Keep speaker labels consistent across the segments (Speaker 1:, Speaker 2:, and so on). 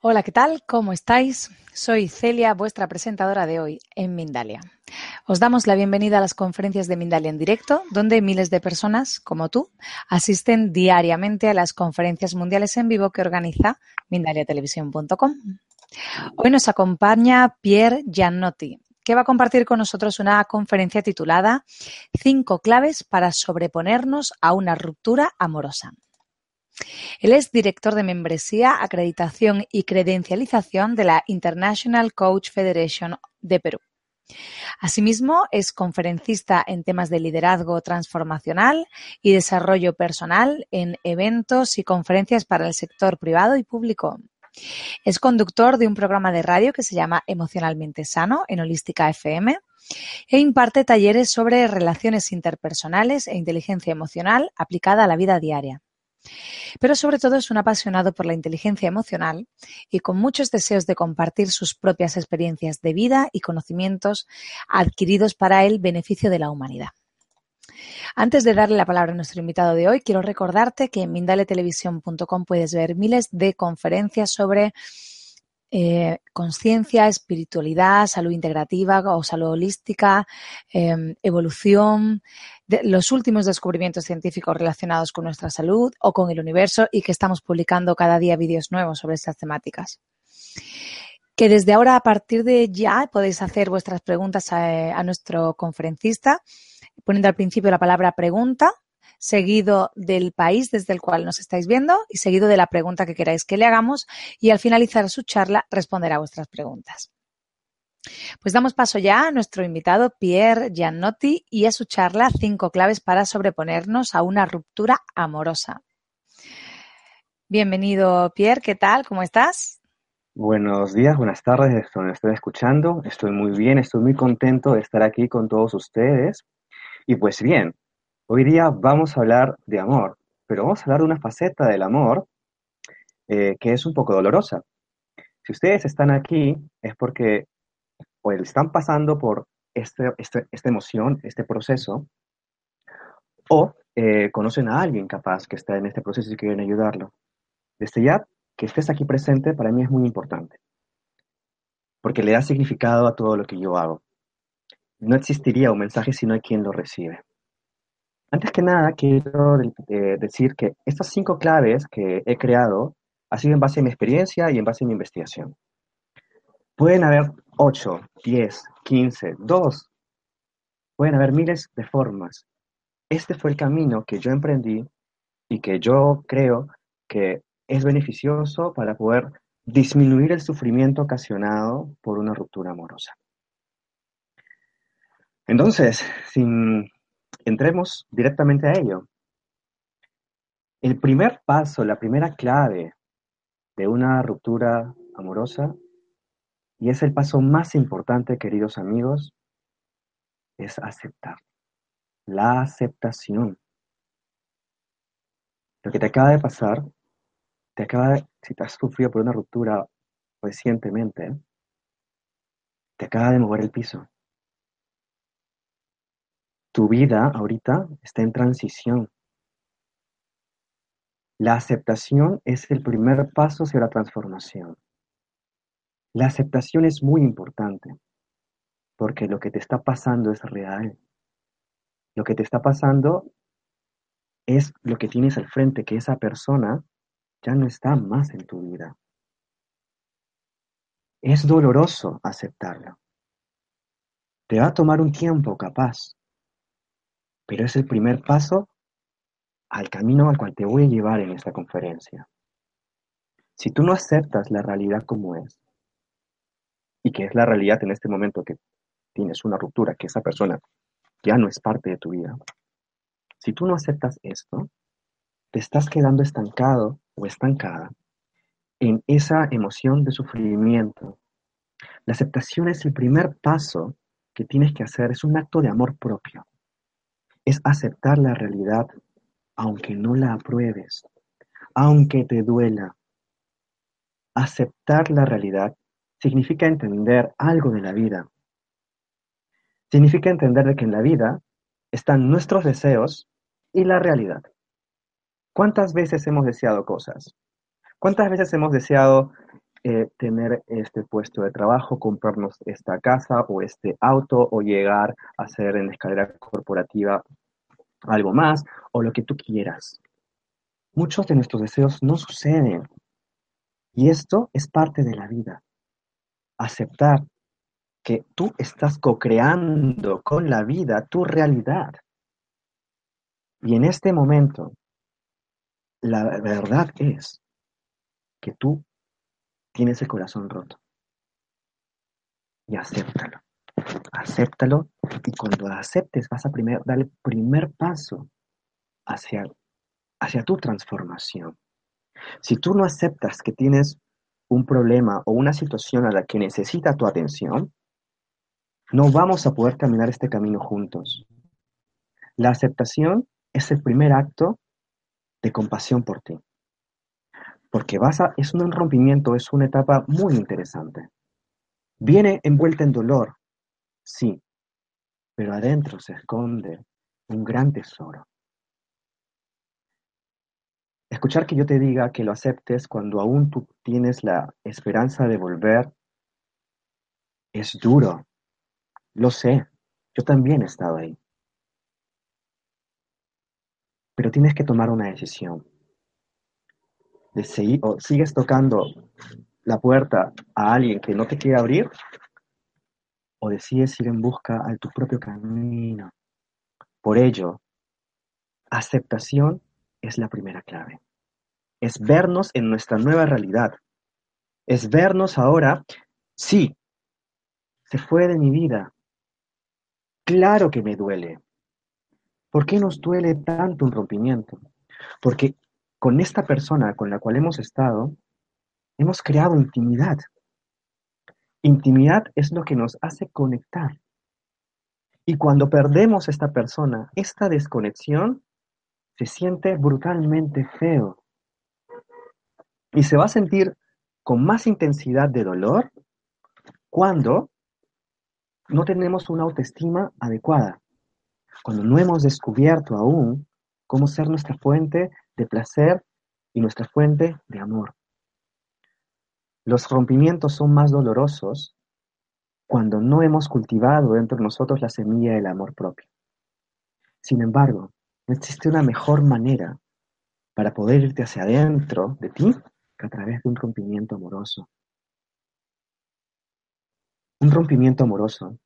Speaker 1: Hola, ¿qué tal? ¿Cómo estáis? Soy Celia, vuestra presentadora de hoy en Mindalia. Os damos la bienvenida a las conferencias de Mindalia en directo, donde miles de personas, como tú, asisten diariamente a las conferencias mundiales en vivo que organiza mindaliatelevisión.com. Hoy nos acompaña Pierre Giannotti, que va a compartir con nosotros una conferencia titulada Cinco claves para sobreponernos a una ruptura amorosa. Él es director de membresía, acreditación y credencialización de la International Coach Federation de Perú. Asimismo, es conferencista en temas de liderazgo transformacional y desarrollo personal en eventos y conferencias para el sector privado y público. Es conductor de un programa de radio que se llama Emocionalmente Sano en Holística FM e imparte talleres sobre relaciones interpersonales e inteligencia emocional aplicada a la vida diaria. Pero sobre todo es un apasionado por la inteligencia emocional y con muchos deseos de compartir sus propias experiencias de vida y conocimientos adquiridos para el beneficio de la humanidad. Antes de darle la palabra a nuestro invitado de hoy, quiero recordarte que en mindaletelevisión.com puedes ver miles de conferencias sobre eh, conciencia, espiritualidad, salud integrativa o salud holística, em, evolución, los últimos descubrimientos científicos relacionados con nuestra salud o con el universo y que estamos publicando cada día vídeos nuevos sobre estas temáticas. Que desde ahora, a partir de ya, podéis hacer vuestras preguntas a nuestro conferencista poniendo al principio la palabra pregunta seguido del país desde el cual nos estáis viendo y seguido de la pregunta que queráis que le hagamos y al finalizar su charla responderá a vuestras preguntas. Pues damos paso ya a nuestro invitado Pierre Giannotti y a su charla Cinco claves para sobreponernos a una ruptura amorosa. Bienvenido Pierre, ¿qué tal? ¿Cómo estás?
Speaker 2: Buenos días, buenas tardes, me estoy escuchando. Estoy muy bien, estoy muy contento de estar aquí con todos ustedes. Y pues bien, Hoy día vamos a hablar de amor, pero vamos a hablar de una faceta del amor eh, que es un poco dolorosa. Si ustedes están aquí es porque o están pasando por este, este, esta emoción, este proceso, o eh, conocen a alguien capaz que está en este proceso y quieren ayudarlo. Desde ya, que estés aquí presente para mí es muy importante, porque le da significado a todo lo que yo hago. No existiría un mensaje si no hay quien lo recibe. Antes que nada, quiero decir que estas cinco claves que he creado ha sido en base a mi experiencia y en base a mi investigación. Pueden haber 8, 10, 15, 2. Pueden haber miles de formas. Este fue el camino que yo emprendí y que yo creo que es beneficioso para poder disminuir el sufrimiento ocasionado por una ruptura amorosa. Entonces, sin entremos directamente a ello. El primer paso, la primera clave de una ruptura amorosa, y es el paso más importante, queridos amigos, es aceptar. La aceptación. Lo que te acaba de pasar, te acaba de, si te has sufrido por una ruptura recientemente, te acaba de mover el piso. Tu vida ahorita está en transición. La aceptación es el primer paso hacia la transformación. La aceptación es muy importante porque lo que te está pasando es real. Lo que te está pasando es lo que tienes al frente, que esa persona ya no está más en tu vida. Es doloroso aceptarlo. Te va a tomar un tiempo capaz, pero es el primer paso al camino al cual te voy a llevar en esta conferencia. Si tú no aceptas la realidad como es, y que es la realidad en este momento que tienes una ruptura, que esa persona ya no es parte de tu vida, si tú no aceptas esto, te estás quedando estancado o estancada en esa emoción de sufrimiento. La aceptación es el primer paso que tienes que hacer, es un acto de amor propio es aceptar la realidad aunque no la apruebes, aunque te duela. Aceptar la realidad significa entender algo de la vida. Significa entender que en la vida están nuestros deseos y la realidad. ¿Cuántas veces hemos deseado cosas? ¿Cuántas veces hemos deseado eh, tener este puesto de trabajo, comprarnos esta casa o este auto o llegar a hacer en la escalera corporativa algo más o lo que tú quieras. Muchos de nuestros deseos no suceden y esto es parte de la vida. Aceptar que tú estás co-creando con la vida tu realidad. Y en este momento, la verdad es que tú tienes el corazón roto. Y acéptalo. Acéptalo y cuando lo aceptes vas a primer, dar el primer paso hacia, hacia tu transformación. Si tú no aceptas que tienes un problema o una situación a la que necesita tu atención, no vamos a poder caminar este camino juntos. La aceptación es el primer acto de compasión por ti. Porque es un rompimiento, es una etapa muy interesante. Viene envuelta en dolor, sí, pero adentro se esconde un gran tesoro. Escuchar que yo te diga que lo aceptes cuando aún tú tienes la esperanza de volver es duro. Lo sé, yo también he estado ahí. Pero tienes que tomar una decisión. De seguir, o sigues tocando la puerta a alguien que no te quiere abrir, o decides ir en busca de tu propio camino. Por ello, aceptación es la primera clave. Es vernos en nuestra nueva realidad. Es vernos ahora, sí, se fue de mi vida. Claro que me duele. ¿Por qué nos duele tanto un rompimiento? Porque con esta persona con la cual hemos estado, hemos creado intimidad. Intimidad es lo que nos hace conectar. Y cuando perdemos esta persona, esta desconexión se siente brutalmente feo. Y se va a sentir con más intensidad de dolor cuando no tenemos una autoestima adecuada, cuando no hemos descubierto aún cómo ser nuestra fuente de placer y nuestra fuente de amor. Los rompimientos son más dolorosos cuando no hemos cultivado dentro de nosotros la semilla del amor propio. Sin embargo, no existe una mejor manera para poder irte hacia adentro de ti que a través de un rompimiento amoroso. Un rompimiento amoroso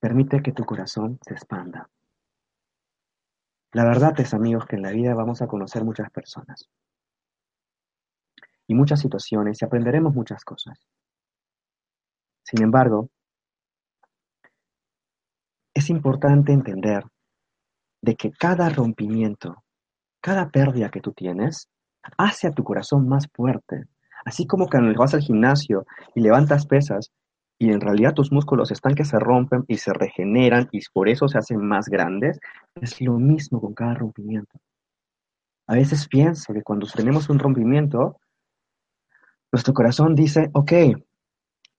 Speaker 2: permite que tu corazón se expanda. La verdad es, amigos, que en la vida vamos a conocer muchas personas y muchas situaciones y aprenderemos muchas cosas. Sin embargo, es importante entender de que cada rompimiento, cada pérdida que tú tienes, hace a tu corazón más fuerte. Así como cuando vas al gimnasio y levantas pesas y en realidad tus músculos están que se rompen y se regeneran y por eso se hacen más grandes, es lo mismo con cada rompimiento. A veces pienso que cuando tenemos un rompimiento, nuestro corazón dice, ok,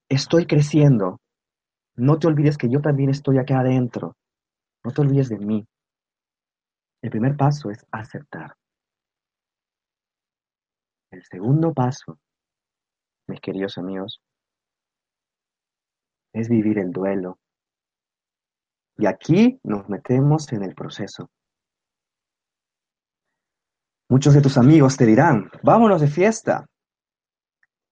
Speaker 2: estoy creciendo, no te olvides que yo también estoy acá adentro, no te olvides de mí. El primer paso es aceptar. El segundo paso, mis queridos amigos, es vivir el duelo. Y aquí nos metemos en el proceso. Muchos de tus amigos te dirán, vámonos de fiesta.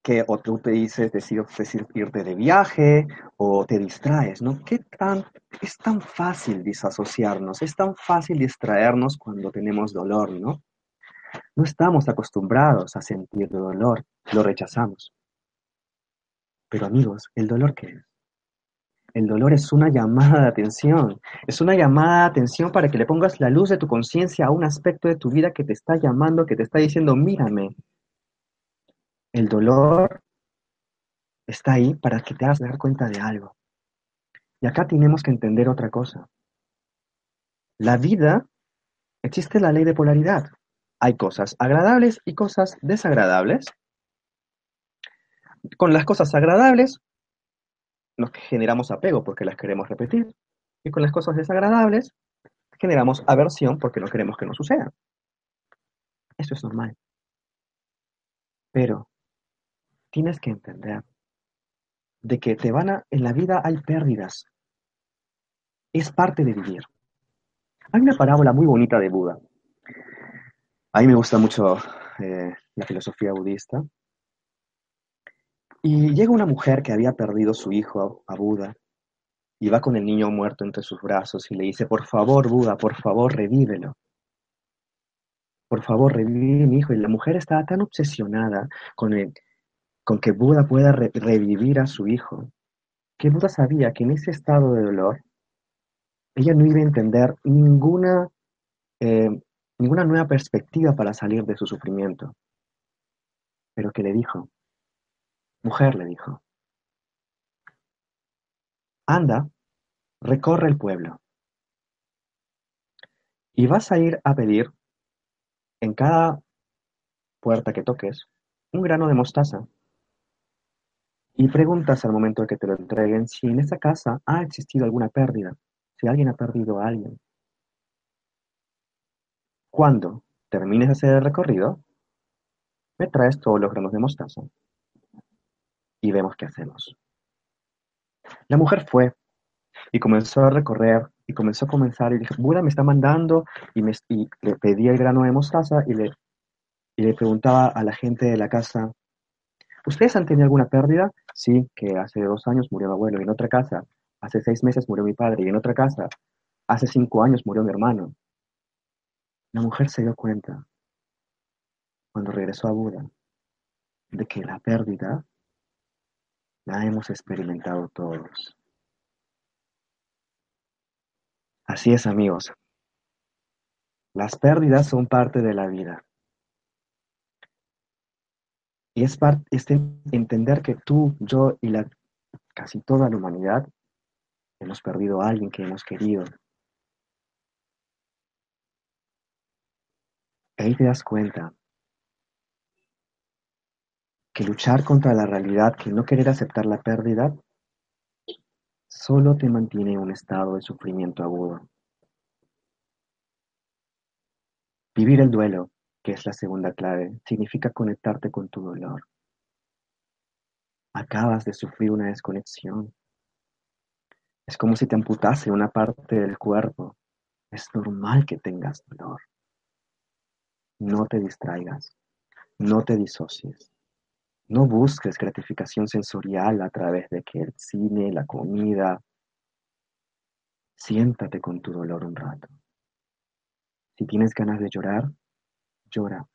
Speaker 2: Que o tú te dices decir, decir irte de viaje o te distraes, ¿no? ¿Qué tan, es tan fácil disasociarnos, es tan fácil distraernos cuando tenemos dolor, ¿no? No estamos acostumbrados a sentir dolor, lo rechazamos. Pero amigos, ¿el dolor qué es? El dolor es una llamada de atención, es una llamada de atención para que le pongas la luz de tu conciencia a un aspecto de tu vida que te está llamando, que te está diciendo, mírame. El dolor está ahí para que te hagas dar cuenta de algo. Y acá tenemos que entender otra cosa. La vida, existe la ley de polaridad. Hay cosas agradables y cosas desagradables. Con las cosas agradables nos generamos apego porque las queremos repetir. Y con las cosas desagradables generamos aversión porque no queremos que nos sucedan. Eso es normal. Pero tienes que entender de que te van a, en la vida hay pérdidas. Es parte de vivir. Hay una parábola muy bonita de Buda. A mí me gusta mucho eh, la filosofía budista. Y llega una mujer que había perdido su hijo a Buda y va con el niño muerto entre sus brazos y le dice, por favor, Buda, por favor, revívelo. Por favor, revive mi hijo. Y la mujer estaba tan obsesionada con, el, con que Buda pueda revivir a su hijo, que Buda sabía que en ese estado de dolor, ella no iba a entender ninguna, eh, ninguna nueva perspectiva para salir de su sufrimiento. Pero que le dijo, mujer le dijo, anda, recorre el pueblo y vas a ir a pedir en cada puerta que toques un grano de mostaza y preguntas al momento de que te lo entreguen si en esa casa ha existido alguna pérdida, si alguien ha perdido a alguien. Cuando termines de hacer el recorrido, me traes todos los granos de mostaza y vemos qué hacemos. La mujer fue y comenzó a recorrer y comenzó a comenzar y dijo, Buda me está mandando y, le pedía el grano de mostaza y le, y le preguntaba a la gente de la casa, ¿ustedes han tenido alguna pérdida? Sí, que hace dos años murió mi abuelo y en otra casa, hace seis meses murió mi padre y en otra casa, hace cinco años murió mi hermano. La mujer se dio cuenta, cuando regresó a Buda, de que la pérdida la hemos experimentado todos. Así es, amigos. Las pérdidas son parte de la vida. Y es, parte, entender que tú, yo y la, casi toda la humanidad hemos perdido a alguien que hemos querido. Ahí te das cuenta que luchar contra la realidad, que no querer aceptar la pérdida, solo te mantiene en un estado de sufrimiento agudo. Vivir el duelo, que es la segunda clave, significa conectarte con tu dolor. Acabas de sufrir una desconexión. Es como si te amputase una parte del cuerpo. Es normal que tengas dolor. No te distraigas. No te disocies. No busques gratificación sensorial a través de que el cine, la comida. Siéntate con tu dolor un rato. Si tienes ganas de llorar, llora.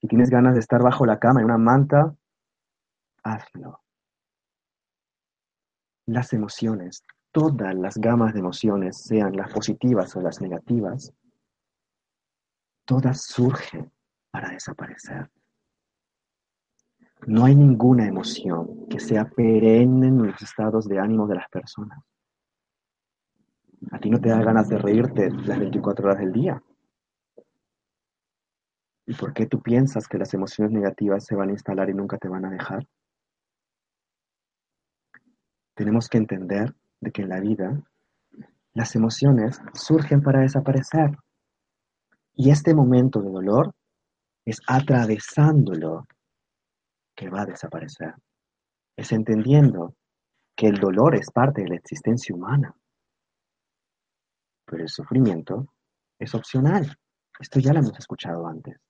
Speaker 2: Si tienes ganas de estar bajo la cama en una manta, hazlo. Las emociones, todas las gamas de emociones, sean las positivas o las negativas, todas surgen para desaparecer. No hay ninguna emoción que sea perenne en los estados de ánimo de las personas. A ti no te da ganas de reírte las 24 horas del día. ¿Y por qué tú piensas que las emociones negativas se van a instalar y nunca te van a dejar? Tenemos que entender de que en la vida las emociones surgen para desaparecer. Y este momento de dolor es atravesándolo que va a desaparecer. Es entendiendo que el dolor es parte de la existencia humana. Pero el sufrimiento es opcional. Esto ya lo hemos escuchado antes.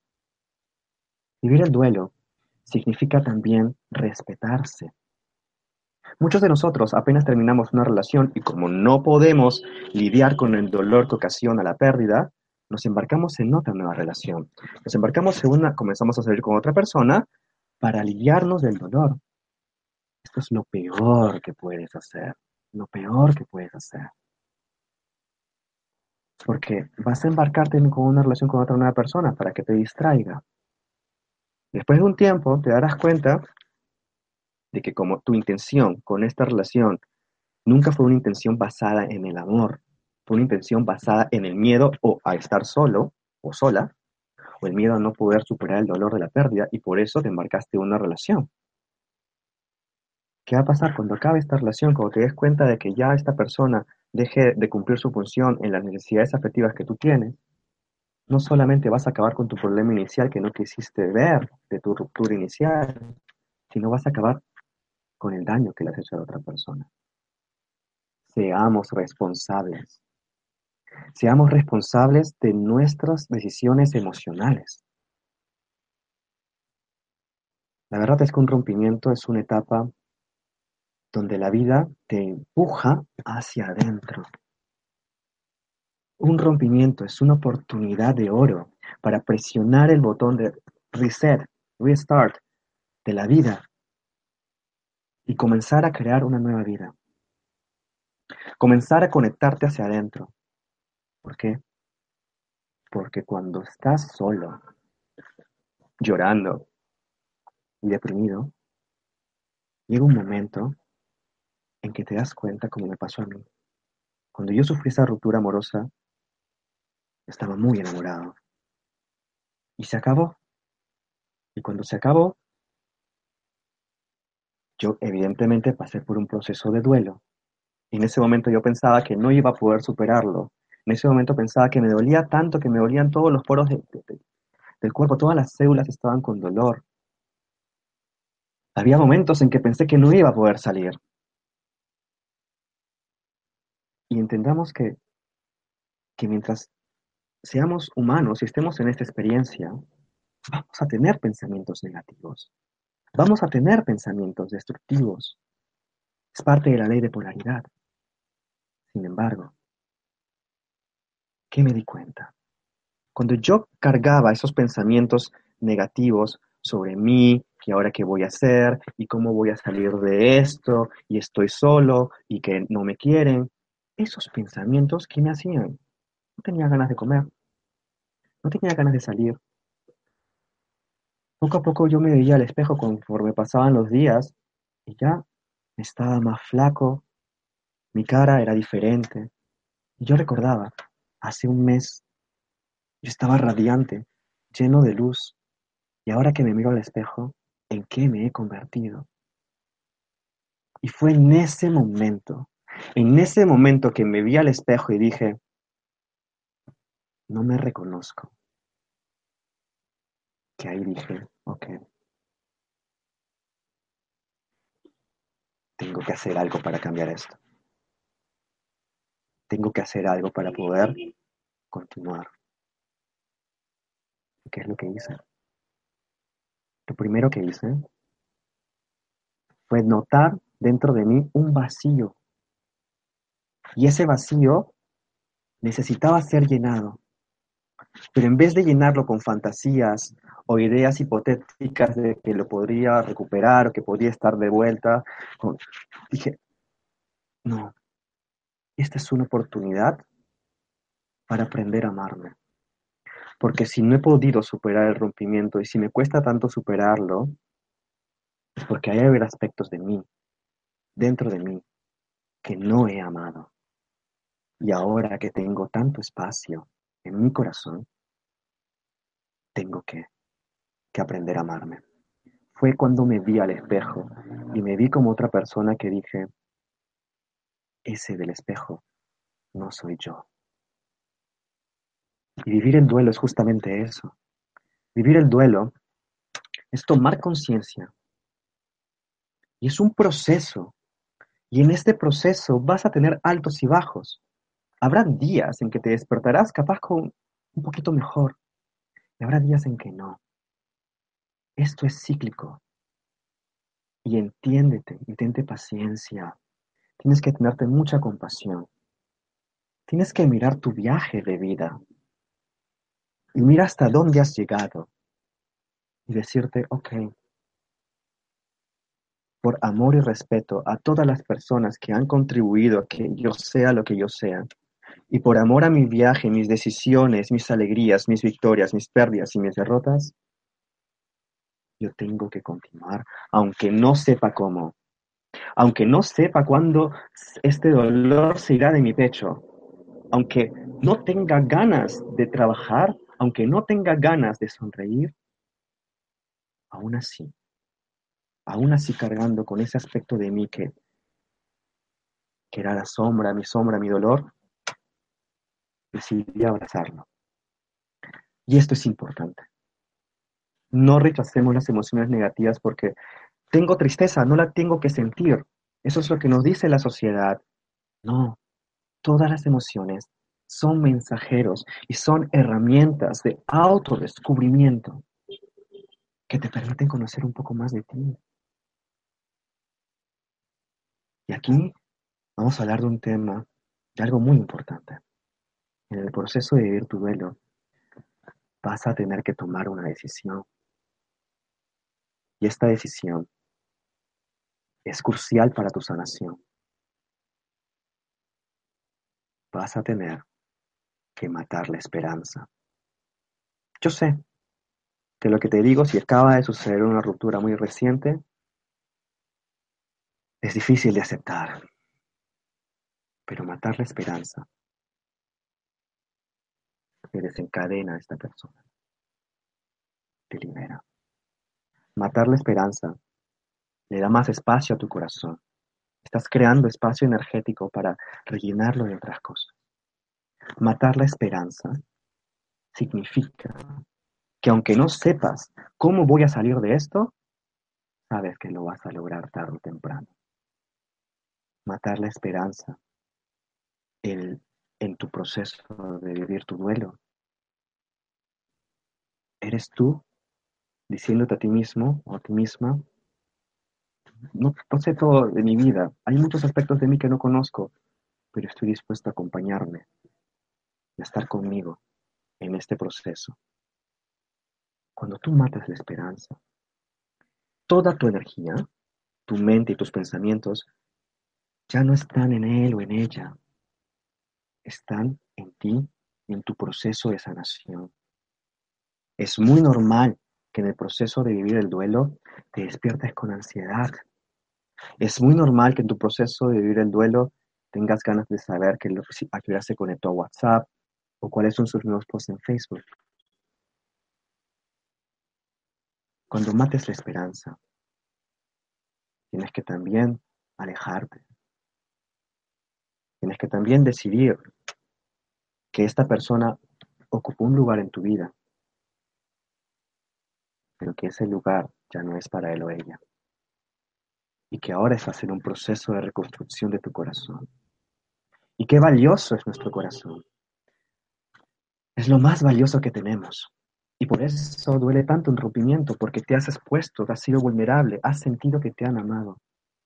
Speaker 2: Vivir el duelo significa también respetarse. Muchos de nosotros apenas terminamos una relación y como no podemos lidiar con el dolor que ocasiona la pérdida, nos embarcamos en otra nueva relación. Nos embarcamos en una, comenzamos a salir con otra persona para aliviarnos del dolor. Esto es lo peor que puedes hacer, lo peor que puedes hacer. Porque vas a embarcarte con una relación con otra nueva persona para que te distraiga. Después de un tiempo te darás cuenta de que como tu intención con esta relación nunca fue una intención basada en el amor, fue una intención basada en el miedo o a estar solo o sola, o el miedo a no poder superar el dolor de la pérdida y por eso te embarcaste en una relación. ¿Qué va a pasar cuando acabe esta relación? Cuando te des cuenta de que ya esta persona deje de cumplir su función en las necesidades afectivas que tú tienes, no solamente vas a acabar con tu problema inicial que no quisiste ver de tu ruptura inicial, sino vas a acabar con el daño que le has hecho a otra persona. Seamos responsables. Seamos responsables de nuestras decisiones emocionales. La verdad es que un rompimiento es una etapa donde la vida te empuja hacia adentro. Un rompimiento es una oportunidad de oro para presionar el botón de reset, restart de la vida y comenzar a crear una nueva vida. Comenzar a conectarte hacia adentro. ¿Por qué? Porque cuando estás solo, llorando y deprimido, llega un momento en que te das cuenta como me pasó a mí. Cuando yo sufrí esa ruptura amorosa, estaba muy enamorado. Y se acabó. Y cuando se acabó, yo evidentemente pasé por un proceso de duelo. En ese momento yo pensaba que no iba a poder superarlo. En ese momento pensaba que me dolía tanto, que me dolían todos los poros del cuerpo, todas las células estaban con dolor. Había momentos en que pensé que no iba a poder salir. Y entendamos que, que mientras seamos humanos y estemos en esta experiencia, vamos a tener pensamientos negativos. Vamos a tener pensamientos destructivos. Es parte de la ley de polaridad. Sin embargo, ¿qué me di cuenta? Cuando yo cargaba esos pensamientos negativos sobre mí, y ahora qué voy a hacer, y cómo voy a salir de esto, y estoy solo, y que no me quieren, esos pensamientos que me hacían, no tenía ganas de comer, no tenía ganas de salir. Poco a poco yo me veía al espejo conforme pasaban los días y ya estaba más flaco, mi cara era diferente. Y yo recordaba, hace un mes, yo estaba radiante, lleno de luz, y ahora que me miro al espejo, ¿en qué me he convertido? Y fue en ese momento, en ese momento que me vi al espejo y dije, no me reconozco. Que ahí dije, ok, tengo que hacer algo para cambiar esto. Tengo que hacer algo para poder continuar. ¿Qué es lo que hice? Lo primero que hice fue notar dentro de mí un vacío. Y ese vacío necesitaba ser llenado. Pero en vez de llenarlo con fantasías o ideas hipotéticas de que lo podría recuperar o que podría estar de vuelta, dije, no, esta es una oportunidad para aprender a amarme. Porque si no he podido superar el rompimiento y si me cuesta tanto superarlo, es porque hay haber aspectos de mí, dentro de mí, que no he amado. Y ahora que tengo tanto espacio en mi corazón, tengo que, que aprender a amarme. Fue cuando me vi al espejo y me vi como otra persona que dije, ese del espejo no soy yo. Y vivir el duelo es justamente eso. Vivir el duelo es tomar conciencia. Y es un proceso. Y en este proceso vas a tener altos y bajos. Habrá días en que te despertarás capaz con un poquito mejor. Y habrá días en que no. Esto es cíclico. Y entiéndete, intente paciencia. Tienes que tenerte mucha compasión. Tienes que mirar tu viaje de vida. Y mira hasta dónde has llegado. Y decirte, ok, por amor y respeto a todas las personas que han contribuido a que yo sea lo que yo sea, y por amor a mi viaje, mis decisiones, mis alegrías, mis victorias, mis pérdidas y mis derrotas, yo tengo que continuar, aunque no sepa cómo, aunque no sepa cuándo este dolor se irá de mi pecho, aunque no tenga ganas de trabajar, aunque no tenga ganas de sonreír, aún así, aún así cargando con ese aspecto de mí que, que era la sombra, mi sombra, mi dolor, decidí abrazarlo. Y esto es importante. No rechacemos las emociones negativas porque tengo tristeza, no la tengo que sentir. Eso es lo que nos dice la sociedad. No, todas las emociones son mensajeros y son herramientas de autodescubrimiento que te permiten conocer un poco más de ti. Y aquí vamos a hablar de un tema, de algo muy importante. En el proceso de vivir tu duelo, vas a tener que tomar una decisión. Y esta decisión es crucial para tu sanación. Vas a tener que matar la esperanza. Yo sé que lo que te digo, si acaba de suceder una ruptura muy reciente, es difícil de aceptar. Pero matar la esperanza desencadena a esta persona te libera. Matar la esperanza le da más espacio a tu corazón. Estás creando espacio energético para rellenarlo de otras cosas. Matar la esperanza significa que aunque no sepas cómo voy a salir de esto, sabes que lo vas a lograr tarde o temprano. Matar la esperanza el, en tu proceso de vivir tu duelo. Eres tú diciéndote a ti mismo o a ti misma, no, sé todo de mi vida, hay muchos aspectos de mí que no conozco, pero estoy dispuesto a acompañarme a estar conmigo en este proceso. Cuando tú matas la esperanza, toda tu energía, tu mente y tus pensamientos ya no están en él o en ella, están en ti y en tu proceso de sanación. Es muy normal que en el proceso de vivir el duelo te despiertes con ansiedad. Es muy normal que en tu proceso de vivir el duelo tengas ganas de saber que a qué hora se conectó a WhatsApp o cuáles son sus nuevos posts en Facebook. Cuando mates la esperanza, tienes que también alejarte. Tienes que también decidir que esta persona ocupó un lugar en tu vida, pero que ese lugar ya no es para él o ella. Y que ahora estás en un proceso de reconstrucción de tu corazón. Y qué valioso es nuestro corazón. Es lo más valioso que tenemos. Y por eso duele tanto un rompimiento, porque te has expuesto, has sido vulnerable, has sentido que te han amado.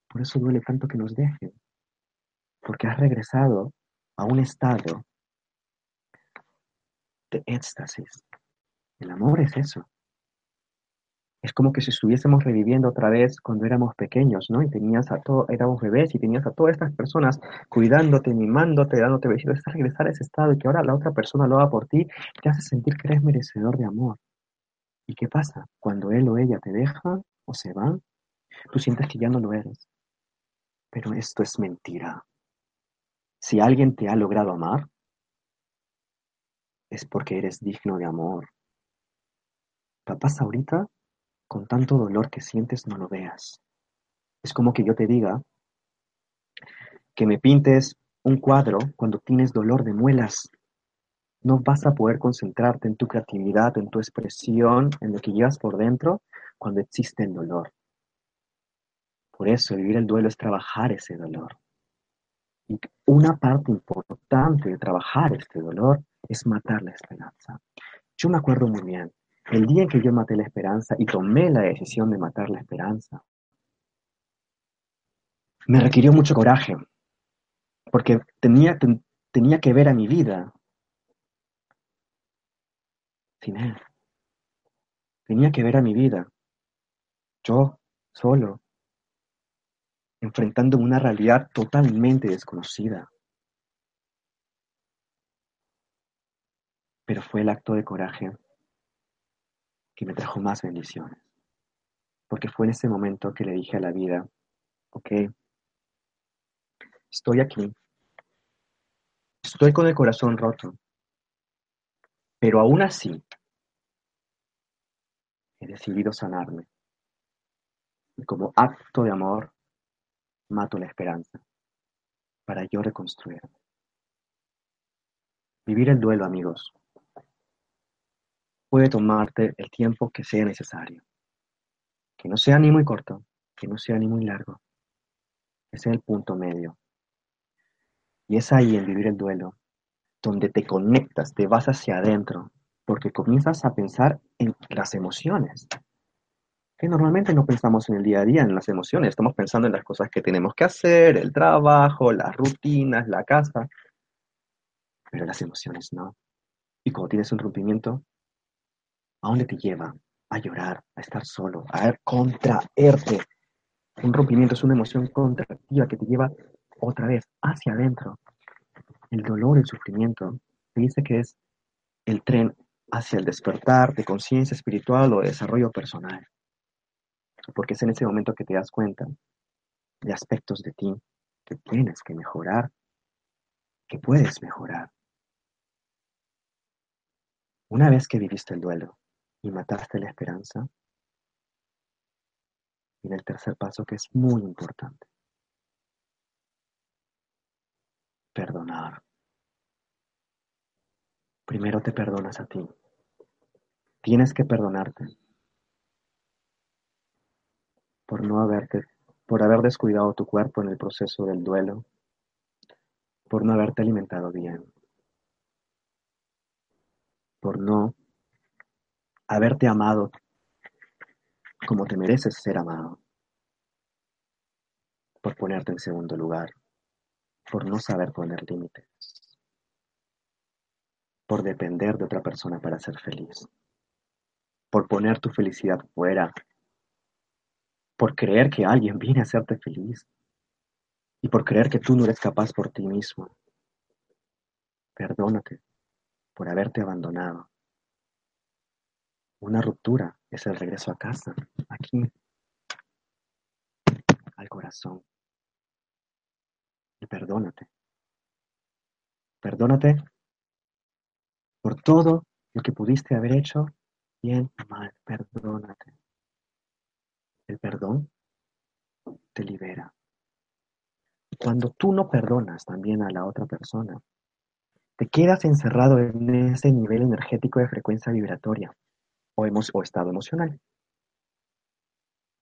Speaker 2: Por eso duele tanto que nos dejen. Porque has regresado a un estado de éxtasis. El amor es eso. Es como que si estuviésemos reviviendo otra vez cuando éramos pequeños, ¿no? Y tenías a todos, éramos bebés y tenías a todas estas personas cuidándote, mimándote, dándote besitos. Es regresar a ese estado y que ahora la otra persona lo haga por ti, te hace sentir que eres merecedor de amor. ¿Y qué pasa? Cuando él o ella te deja o se van, tú sientes que ya no lo eres. Pero esto es mentira. Si alguien te ha logrado amar, es porque eres digno de amor. Papás ahorita, con tanto dolor que sientes, no lo veas. Es como que yo te diga que me pintes un cuadro cuando tienes dolor de muelas. No vas a poder concentrarte en tu creatividad, en tu expresión, en lo que llevas por dentro cuando existe el dolor. Por eso vivir el duelo es trabajar ese dolor. Y una parte importante de trabajar este dolor es matar la esperanza. Yo me acuerdo muy bien, el día en que yo maté la esperanza y tomé la decisión de matar la esperanza, me requirió mucho coraje, porque tenía, tenía que ver a mi vida sin él. Tenía que ver a mi vida, yo solo, enfrentando una realidad totalmente desconocida. pero fue el acto de coraje que me trajo más bendiciones. Porque fue en ese momento que le dije a la vida, ok, estoy aquí, estoy con el corazón roto, pero aún así he decidido sanarme. Y como acto de amor, mato la esperanza para yo reconstruirme. Vivir el duelo, amigos, puede tomarte el tiempo que sea necesario. Que no sea ni muy corto, que no sea ni muy largo. Ese es el punto medio. Y es ahí en vivir el duelo, donde te conectas, te vas hacia adentro, porque comienzas a pensar en las emociones. Que normalmente no pensamos en el día a día, en las emociones, estamos pensando en las cosas que tenemos que hacer, el trabajo, las rutinas, la casa, pero las emociones no. Y cuando tienes un rompimiento, ¿a dónde te lleva? A llorar, a estar solo, a contraerte. Un rompimiento es una emoción contractiva que te lleva otra vez hacia adentro. El dolor, el sufrimiento, te dice que es el tren hacia el despertar de conciencia espiritual o de desarrollo personal. Porque es en ese momento que te das cuenta de aspectos de ti que tienes que mejorar, que puedes mejorar. Una vez que viviste el duelo y mataste la esperanza, viene el tercer paso que es muy importante. Perdonar. Primero te perdonas a ti. Tienes que perdonarte por no haberte, por haber descuidado tu cuerpo en el proceso del duelo, por no haberte alimentado bien, por no haberte amado como te mereces ser amado, por ponerte en segundo lugar, por no saber poner límites, por depender de otra persona para ser feliz, por poner tu felicidad fuera, por creer que alguien viene a hacerte feliz y por creer que tú no eres capaz por ti mismo. Perdónate por haberte abandonado. Una ruptura es el regreso a casa, aquí, al corazón. Y perdónate. Perdónate por todo lo que pudiste haber hecho bien o mal. Perdónate. El perdón te libera. Cuando tú no perdonas también a la otra persona, te quedas encerrado en ese nivel energético de frecuencia vibratoria o, o estado emocional.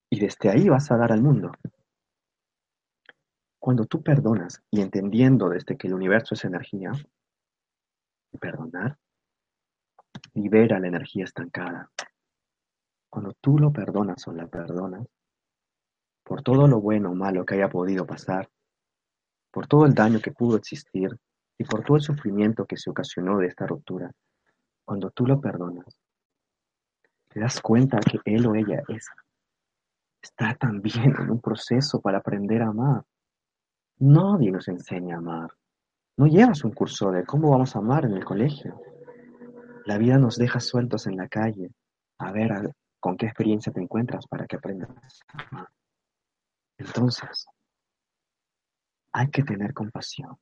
Speaker 2: Y desde ahí vas a dar al mundo. Cuando tú perdonas y entendiendo desde que el universo es energía, perdonar libera la energía estancada. Cuando tú lo perdonas o la perdonas, por todo lo bueno o malo que haya podido pasar, por todo el daño que pudo existir, y por todo el sufrimiento que se ocasionó de esta ruptura, cuando tú lo perdonas, te das cuenta que él o ella es, está también en un proceso para aprender a amar. Nadie nos enseña a amar. No llevas un curso de cómo vamos a amar en el colegio. La vida nos deja sueltos en la calle a ver con qué experiencia te encuentras para que aprendas a amar. Entonces, hay que tener compasión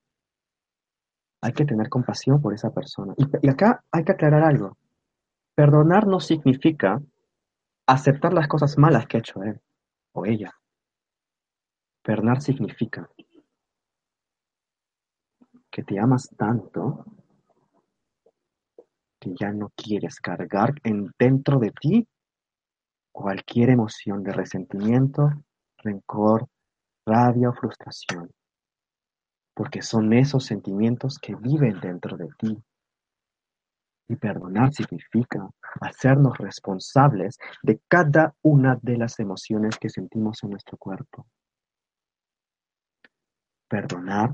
Speaker 2: hay que tener compasión por esa persona. Y, acá hay que aclarar algo. Perdonar no significa aceptar las cosas malas que ha hecho él o ella. Perdonar significa que te amas tanto que ya no quieres cargar en dentro de ti cualquier emoción de resentimiento, rencor, rabia o frustración porque son esos sentimientos que viven dentro de ti. Y perdonar significa hacernos responsables de cada una de las emociones que sentimos en nuestro cuerpo. Perdonar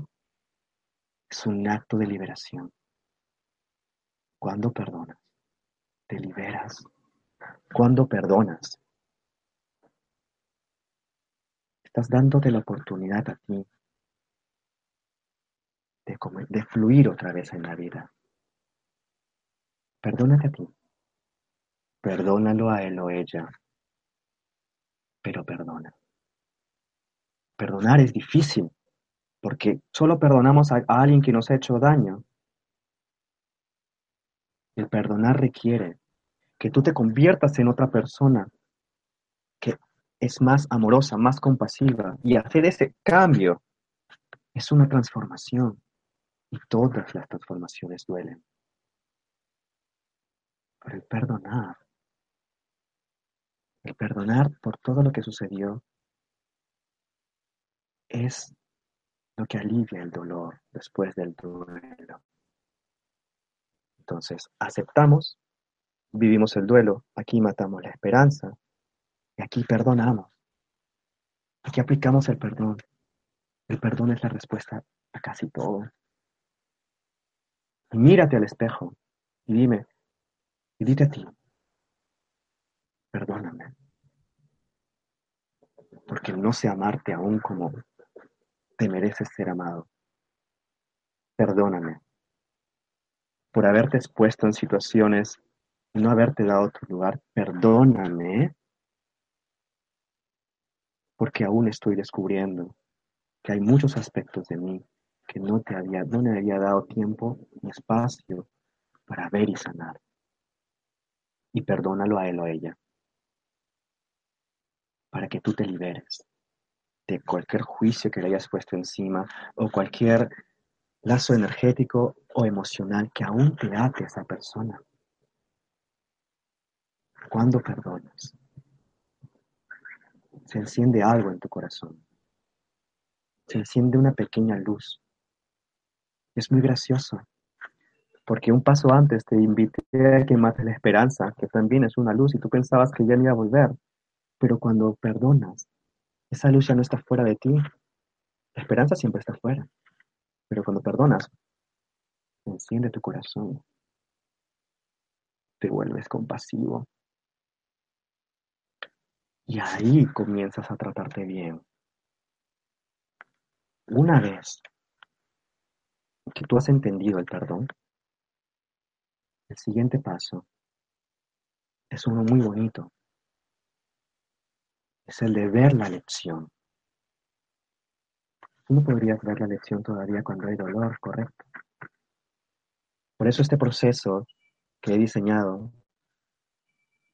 Speaker 2: es un acto de liberación. Cuando perdonas, te liberas. Cuando perdonas, estás dándote la oportunidad a ti de, fluir otra vez en la vida. Perdónate a ti. Perdónalo a él o ella. Pero perdona. Perdonar es difícil porque solo perdonamos a, a alguien que nos ha hecho daño. El perdonar requiere que tú te conviertas en otra persona que es más amorosa, más compasiva y hacer ese cambio es una transformación y todas las transformaciones duelen. Pero el perdonar, el perdonar por todo lo que sucedió, es lo que alivia el dolor después del duelo. Entonces, aceptamos, vivimos el duelo, aquí matamos la esperanza y aquí perdonamos. Aquí aplicamos el perdón. El perdón es la respuesta a casi todo. mírate al espejo y dime, y dite a ti, perdóname. Porque no sé amarte aún como te mereces ser amado. Perdóname por haberte expuesto en situaciones y no haberte dado tu lugar. Perdóname porque aún estoy descubriendo que hay muchos aspectos de mí que no te había, no me había dado tiempo ni espacio para ver y sanar. Y perdónalo a él o ella, para que tú te liberes de cualquier juicio que le hayas puesto encima o cualquier lazo energético o emocional que aún te ate a esa persona. Cuando perdonas, se enciende algo en tu corazón. Se enciende una pequeña luz. Es muy gracioso, porque un paso antes te invité a que mates la esperanza, que también es una luz y tú pensabas que ya no iba a volver. Pero cuando perdonas, esa luz ya no está fuera de ti. La esperanza siempre está fuera. Pero cuando perdonas, enciende tu corazón. Te vuelves compasivo. Y ahí comienzas a tratarte bien. Una vez que tú has entendido el perdón, el siguiente paso es uno muy bonito. Es el de ver la lección. Tú no podrías ver la lección todavía cuando hay dolor, correcto. Por eso este proceso que he diseñado,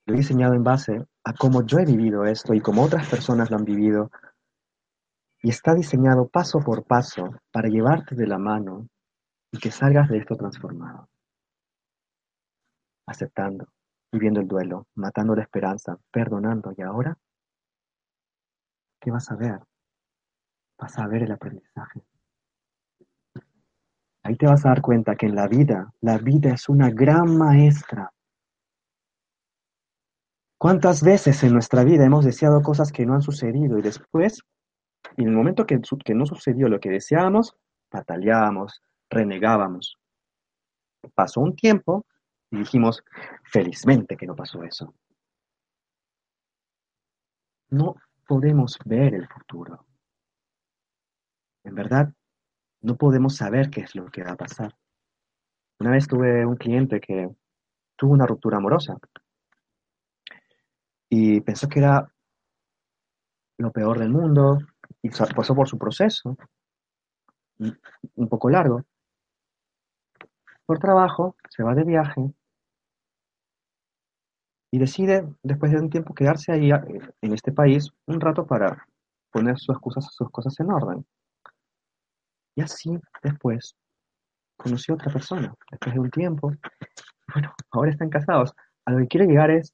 Speaker 2: lo he diseñado en base a cómo yo he vivido esto y cómo otras personas lo han vivido. Y está diseñado paso por paso para llevarte de la mano y que salgas de esto transformado. Aceptando, viviendo el duelo, matando la esperanza, perdonando. ¿Y ahora? ¿Qué vas a ver? Vas a ver el aprendizaje. Ahí te vas a dar cuenta que en la vida, la vida es una gran maestra ¿Cuántas veces en nuestra vida hemos deseado cosas que no han sucedido y después, en el momento que, que no sucedió lo que deseábamos, pataleábamos, renegábamos? Pasó un tiempo y dijimos, felizmente que no pasó eso. No podemos ver el futuro. En verdad, no podemos saber qué es lo que va a pasar. Una vez tuve un cliente que tuvo una ruptura amorosa y pensó que era lo peor del mundo y pasó por su proceso, un poco largo. Por trabajo, se va de viaje y decide, después de un tiempo, quedarse ahí en este país un rato para poner sus cosas, sus cosas en orden. Y así, después, conoció a otra persona, después de un tiempo. Bueno, ahora están casados. A lo que quiere llegar es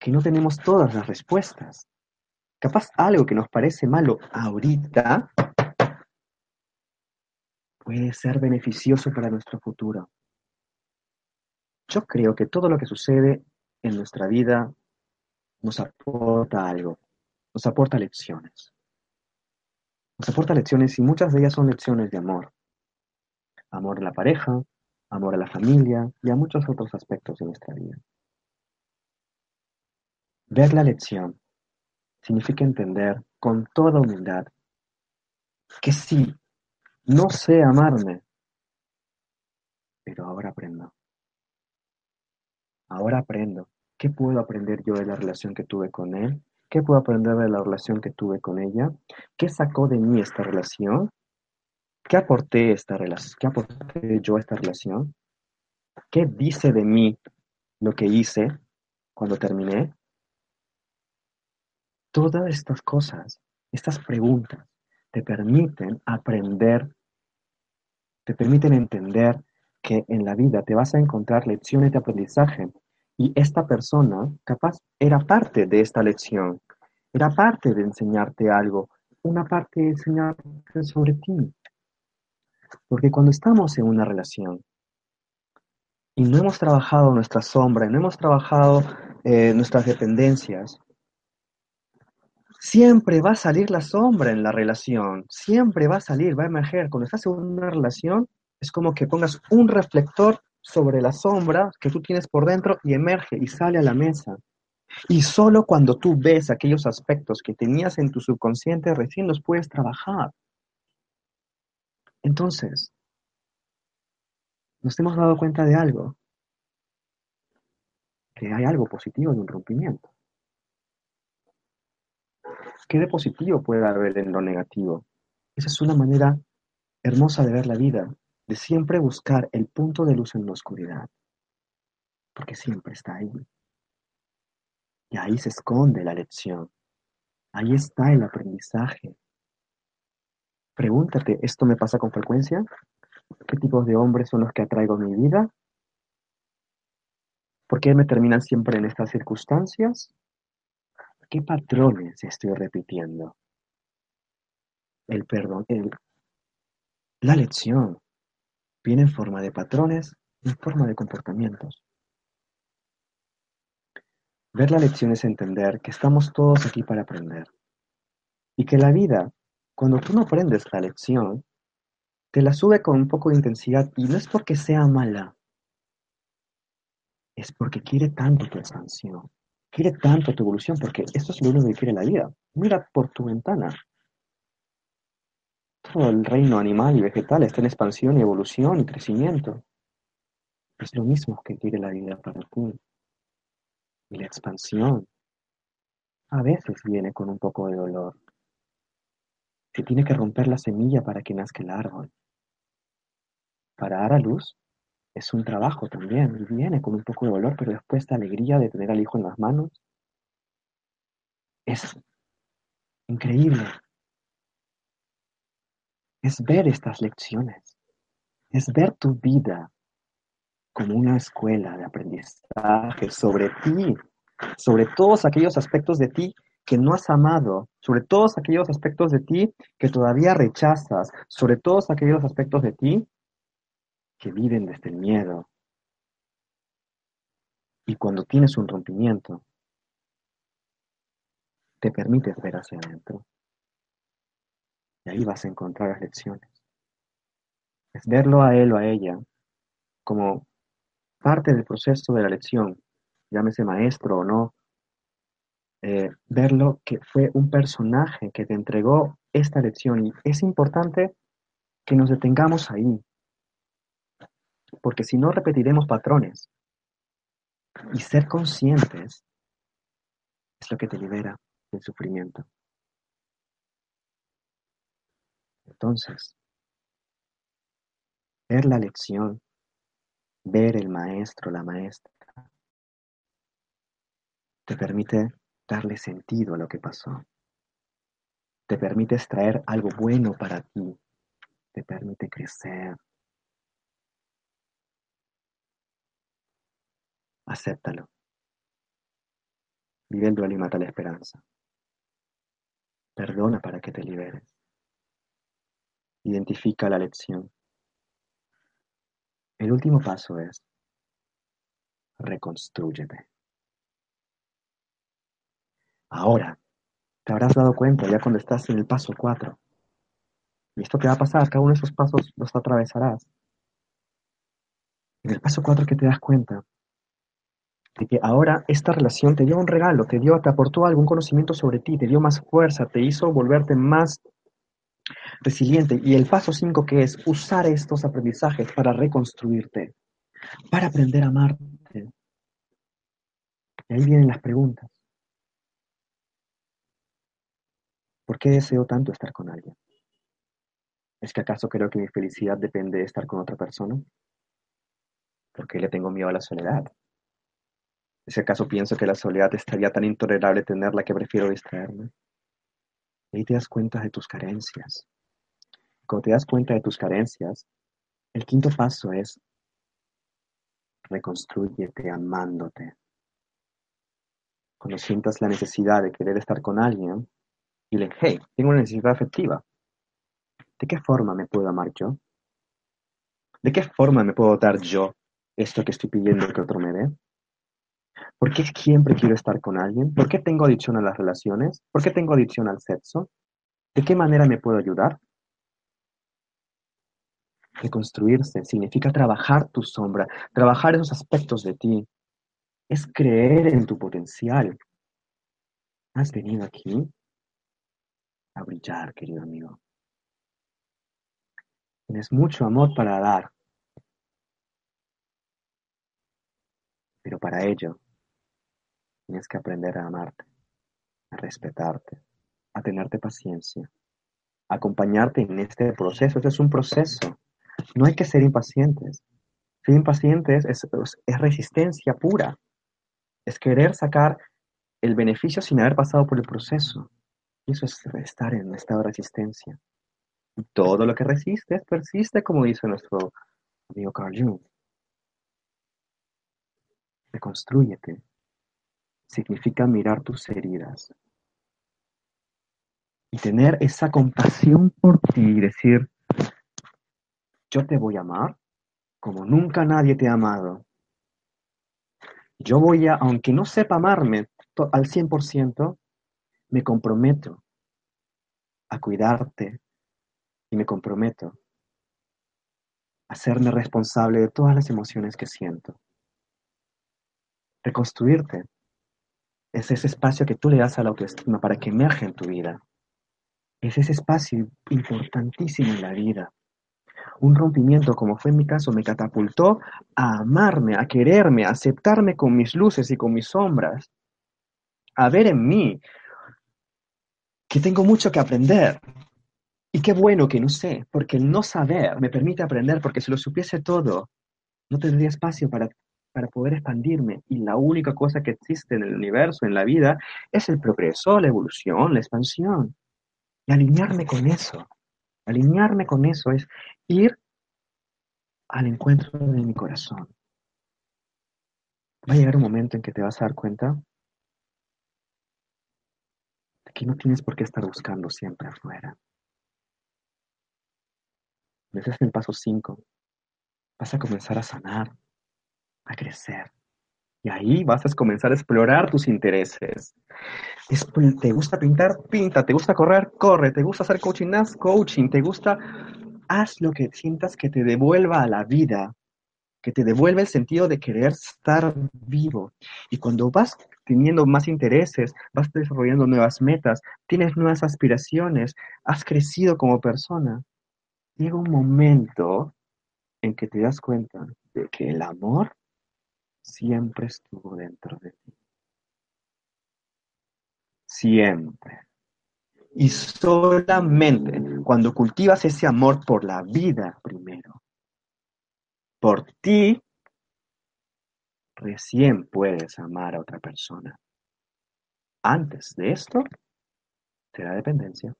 Speaker 2: que no tenemos todas las respuestas. Capaz algo que nos parece malo ahorita puede ser beneficioso para nuestro futuro. Yo creo que todo lo que sucede en nuestra vida nos aporta algo, nos aporta lecciones. Nos aporta lecciones y muchas de ellas son lecciones de amor. Amor a la pareja, amor a la familia y a muchos otros aspectos de nuestra vida. Ver la lección significa entender con toda humildad que sí, no sé amarme, pero ahora aprendo. Ahora aprendo. ¿Qué puedo aprender yo de la relación que tuve con él? ¿Qué puedo aprender de la relación que tuve con ella? ¿Qué sacó de mí esta relación? ¿Qué aporté esta relación? ¿Qué aporté yo a esta relación? ¿Qué dice de mí lo que hice cuando terminé? Todas estas cosas, estas preguntas, te permiten aprender, te permiten entender que en la vida te vas a encontrar lecciones de aprendizaje Y esta persona, capaz, era parte de esta lección, era parte de enseñarte algo, una parte de enseñarte sobre ti. Porque cuando estamos en una relación y no hemos trabajado nuestra sombra, no hemos trabajado eh, nuestras dependencias, siempre va a salir la sombra en la relación, siempre va a salir, va a emerger. Cuando estás en una relación, es como que pongas un reflector sobre la sombra que tú tienes por dentro y emerge y sale a la mesa. Y solo cuando tú ves aquellos aspectos que tenías en tu subconsciente, recién los puedes trabajar. Entonces, nos hemos dado cuenta de algo, que hay algo positivo en un rompimiento. ¿Qué de positivo puede haber en lo negativo? Esa es una manera hermosa de ver la vida, de siempre buscar el punto de luz en la oscuridad, porque siempre está ahí. Y ahí se esconde la lección, ahí está el aprendizaje. Pregúntate, ¿esto me pasa con frecuencia? ¿Qué tipos de hombres son los que atraigo a mi vida? ¿Por qué me terminan siempre en estas circunstancias? ¿Qué patrones estoy repitiendo? El perdón, la lección viene en forma de patrones, en forma de comportamientos. Ver la lección es entender que estamos todos aquí para aprender. Y que la vida, cuando tú no aprendes la lección, te la sube con un poco de intensidad y no es porque sea mala, es porque quiere tanto tu expansión, quiere tanto tu evolución, porque esto es lo único que quiere la vida. Mira por tu ventana. Todo el reino animal y vegetal está en expansión y evolución y crecimiento. Es lo mismo que quiere la vida para ti. Y la expansión a veces viene con un poco de dolor. Se tiene que romper la semilla para que nazca el árbol. Para dar a luz es un trabajo también, y viene con un poco de dolor, pero después la alegría de tener al hijo en las manos es increíble. Es ver estas lecciones, es ver tu vida como una escuela de aprendizaje sobre ti, sobre todos aquellos aspectos de ti que no has amado, sobre todos aquellos aspectos de ti que todavía rechazas, sobre todos aquellos aspectos de ti que viven desde el miedo. Y cuando tienes un rompimiento, te permites ver hacia adentro. Ahí vas a encontrar las lecciones. Es verlo a él o a ella como parte del proceso de la lección, llámese maestro o no, eh, verlo que fue un personaje que te entregó esta lección. Y es importante que nos detengamos ahí, porque si no repetiremos patrones. Y ser conscientes es lo que te libera del sufrimiento. Entonces, ver la lección, ver el maestro, la maestra, te permite darle sentido a lo que pasó. Te permite extraer algo bueno para ti. Te permite crecer, Acéptalo. Vive el duelo y mata la esperanza. Perdona para que te liberes. Identifica la lección. El último paso es reconstrúyete. Ahora, te habrás dado cuenta ya cuando estás en el paso 4. Y esto te va a pasar, cada uno de esos pasos los atravesarás. En el paso 4 que te das cuenta de que ahora esta relación te dio un regalo, te dio, te aportó algún conocimiento sobre ti, te dio más fuerza, te hizo volverte más resiliente. Y el paso 5 que es usar estos aprendizajes para reconstruirte, para aprender a amarte. Y ahí vienen las preguntas. ¿Por qué deseo tanto estar con alguien? ¿Es que acaso creo que mi felicidad depende de estar con otra persona? ¿Por qué le tengo miedo a la soledad? si acaso pienso que la soledad estaría tan intolerable tenerla que prefiero distraerme. Ahí te das cuenta de tus carencias. Cuando te das cuenta de tus carencias, el quinto paso es reconstruyete amándote, Cuando sientas la necesidad de querer estar con alguien, dile, hey, tengo una necesidad afectiva. ¿De qué forma me puedo amar yo? ¿De qué forma me puedo dar yo esto que estoy pidiendo que otro me dé? ¿Por qué siempre quiero estar con alguien? ¿Por qué tengo adicción a las relaciones? ¿Por qué tengo adicción al sexo? ¿De qué manera me puedo ayudar? Reconstruirse significa trabajar tu sombra, trabajar esos aspectos de ti. Es creer en tu potencial. Has venido aquí a brillar, querido amigo. Tienes mucho amor para dar. Pero para ello tienes que aprender a amarte, a respetarte, a tenerte paciencia, a acompañarte en este proceso. Este es un proceso. No hay que ser impacientes. Ser impacientes es, es resistencia pura. Es querer sacar el beneficio sin haber pasado por el proceso. Eso es estar en un estado de resistencia. Y todo lo que resiste persiste, como dice nuestro amigo Carl Jung. Reconstrúyete. Significa mirar tus heridas. Y tener esa compasión por ti y decir, yo te voy a amar como nunca nadie te ha amado. Yo voy a, aunque no sepa amarme al 100%, me comprometo a cuidarte y me comprometo a hacerme responsable de todas las emociones que siento. Reconstruirte es ese espacio que tú le das a la autoestima para que emerge en tu vida. Es ese espacio importantísimo en la vida. Un rompimiento, como fue en mi caso, me catapultó a amarme, a quererme, a aceptarme con mis luces y con mis sombras, a ver en mí que tengo mucho que aprender. Y qué bueno que no sé, porque el no saber me permite aprender, porque si lo supiese todo, no tendría espacio para, para poder expandirme. Y la única cosa que existe en el universo, en la vida, es el progreso, la evolución, la expansión. Y alinearme con eso, alinearme con eso es ir al encuentro de mi corazón. Va a llegar un momento en que te vas a dar cuenta que no tienes por qué estar buscando siempre afuera. Es el paso 5. Vas a comenzar a sanar, a crecer. Y ahí vas a comenzar a explorar tus intereses. ¿Te gusta pintar? Pinta. ¿Te gusta correr? Corre. ¿Te gusta hacer coaching? Haz coaching. ¿Te gusta? Haz lo que sientas que te devuelva a la vida, que te devuelva el sentido de querer estar vivo. Y cuando vas teniendo más intereses, vas desarrollando nuevas metas, tienes nuevas aspiraciones, has crecido como persona. Llega un momento en que te das cuenta de que el amor siempre estuvo dentro de ti. Siempre. Y solamente cuando cultivas ese amor por la vida primero, por ti, recién puedes amar a otra persona. Antes de esto, será dependencia.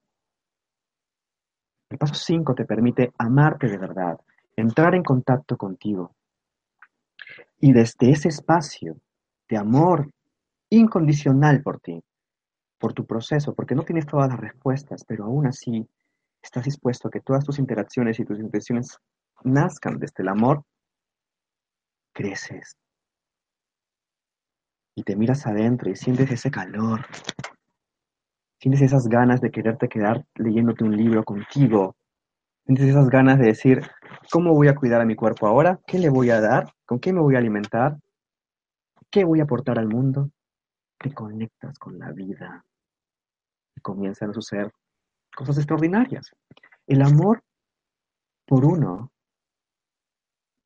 Speaker 2: El paso 5 te permite amarte de verdad, entrar en contacto contigo. Y desde ese espacio de amor incondicional por ti, por tu proceso, porque no tienes todas las respuestas, pero aún así estás dispuesto a que todas tus interacciones y tus intenciones nazcan desde el amor, creces, y te miras adentro y sientes ese calor, sientes esas ganas de quererte quedar leyéndote un libro contigo, sientes esas ganas de decir, ¿cómo voy a cuidar a mi cuerpo ahora? ¿Qué le voy a dar? ¿Con qué me voy a alimentar? ¿Qué voy a aportar al mundo? Te conectas con la vida y comienzan a suceder cosas extraordinarias. El amor por uno,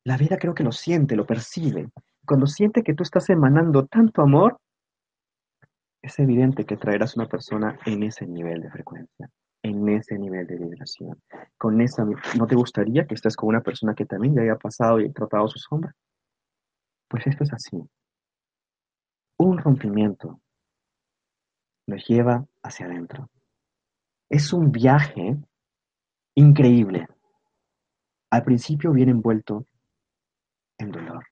Speaker 2: la vida creo que lo siente, lo percibe, cuando siente que tú estás emanando tanto amor, es evidente que traerás una persona en ese nivel de frecuencia, en ese nivel de vibración. Con esa, ¿no te gustaría que estés con una persona que también ya haya pasado y tratado su sombra? Pues esto es así. Un rompimiento nos lleva hacia adentro. Es un viaje increíble. Al principio viene envuelto en dolor.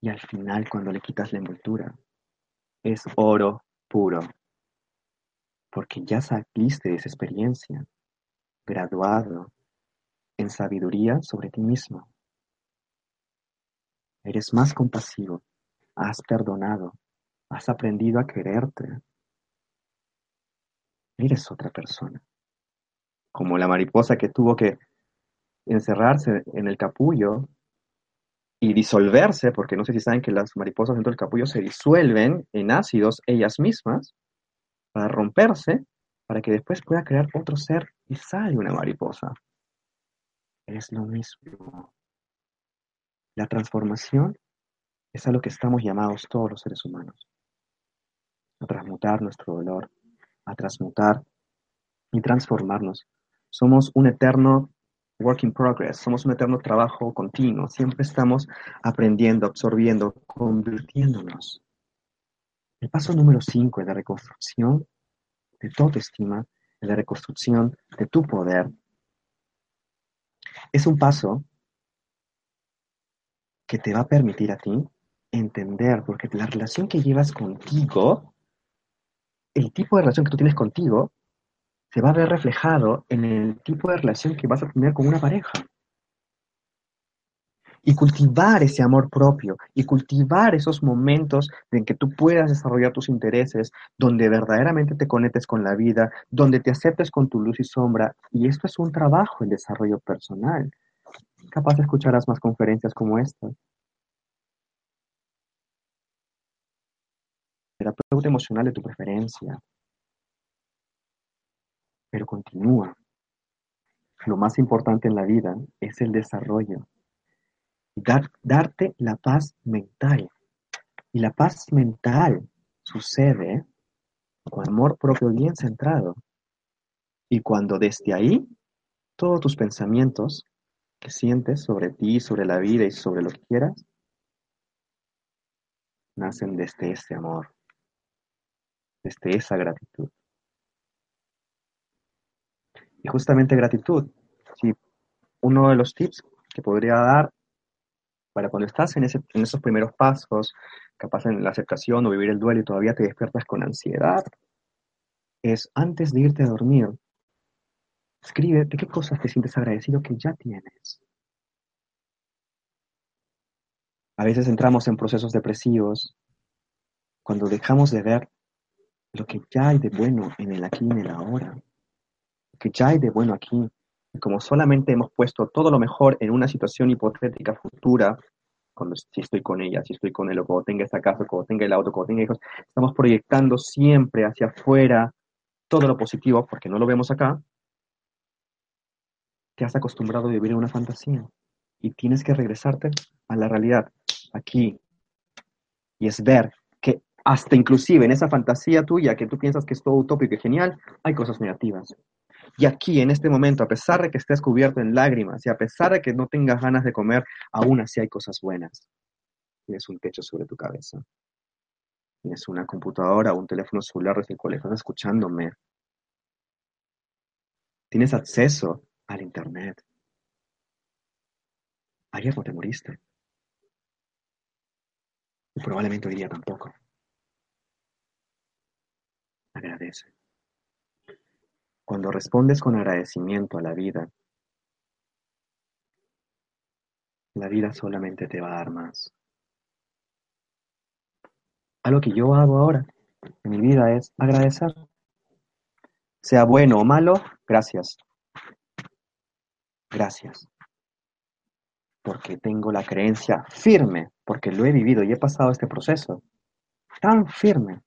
Speaker 2: Y al final, cuando le quitas la envoltura, es oro puro, porque ya saliste de esa experiencia, graduado en sabiduría sobre ti mismo. Eres más compasivo, has perdonado, has aprendido a quererte. Eres otra persona. Como la mariposa que tuvo que encerrarse en el capullo y disolverse, porque no sé si saben que las mariposas dentro del capullo se disuelven en ácidos ellas mismas para romperse, para que después pueda crear otro ser y sale una mariposa. Es lo mismo. La transformación es a lo que estamos llamados todos los seres humanos. A transmutar nuestro dolor, a transmutar y transformarnos. Somos un eterno work in progress, somos un eterno trabajo continuo, siempre estamos aprendiendo, absorbiendo, convirtiéndonos. El paso número 5 es la reconstrucción de tu autoestima, es la reconstrucción de tu poder. Es un paso que te va a permitir a ti entender, porque la relación que llevas contigo, el tipo de relación que tú tienes contigo, se va a ver reflejado en el tipo de relación que vas a tener con una pareja. Y cultivar ese amor propio y cultivar esos momentos en que tú puedas desarrollar tus intereses, donde verdaderamente te conectes con la vida, donde te aceptes con tu luz y sombra. Y esto es un trabajo en desarrollo personal. Capaz escucharás más conferencias como esta. Terapeuta emocional de tu preferencia, pero continúa. Lo más importante en la vida es el desarrollo. Dar, darte la paz mental. Y la paz mental sucede con amor propio bien centrado. Y cuando desde ahí todos tus pensamientos que sientes sobre ti, sobre la vida y sobre lo que quieras, nacen desde ese amor, desde esa gratitud. Y justamente gratitud. Si uno de los tips que podría dar para cuando estás en, esos primeros pasos, capaz en la aceptación o vivir el duelo y todavía te despiertas con ansiedad, es antes de irte a dormir, escribe qué cosas te sientes agradecido que ya tienes. A veces entramos en procesos depresivos cuando dejamos de ver lo que ya hay de bueno en el aquí y en el ahora que ya hay de bueno aquí. Como solamente hemos puesto todo lo mejor en una situación hipotética futura, cuando si estoy con ella, si estoy con él, o cuando tenga esta casa, cuando tenga el auto, cuando tenga hijos, estamos proyectando siempre hacia afuera todo lo positivo, porque no lo vemos acá, te has acostumbrado a vivir en una fantasía y tienes que regresarte a la realidad, aquí. Y es ver que hasta inclusive en esa fantasía tuya que tú piensas que es todo utópico y genial, hay cosas negativas. Y aquí, en este momento, a pesar de que estés cubierto en lágrimas y a pesar de que no tengas ganas de comer, aún así hay cosas buenas. Tienes un techo sobre tu cabeza. Tienes una computadora un teléfono celular desde el cual estás escuchándome. Tienes acceso al Internet. Ayer no te moriste. Y probablemente hoy día tampoco. Agradece. Cuando respondes con agradecimiento a la vida, la vida solamente te va a dar más. Algo que yo hago ahora en mi vida es agradecer. Sea bueno o malo, gracias. Gracias. Porque tengo la creencia firme, porque lo he vivido y he pasado este proceso tan firme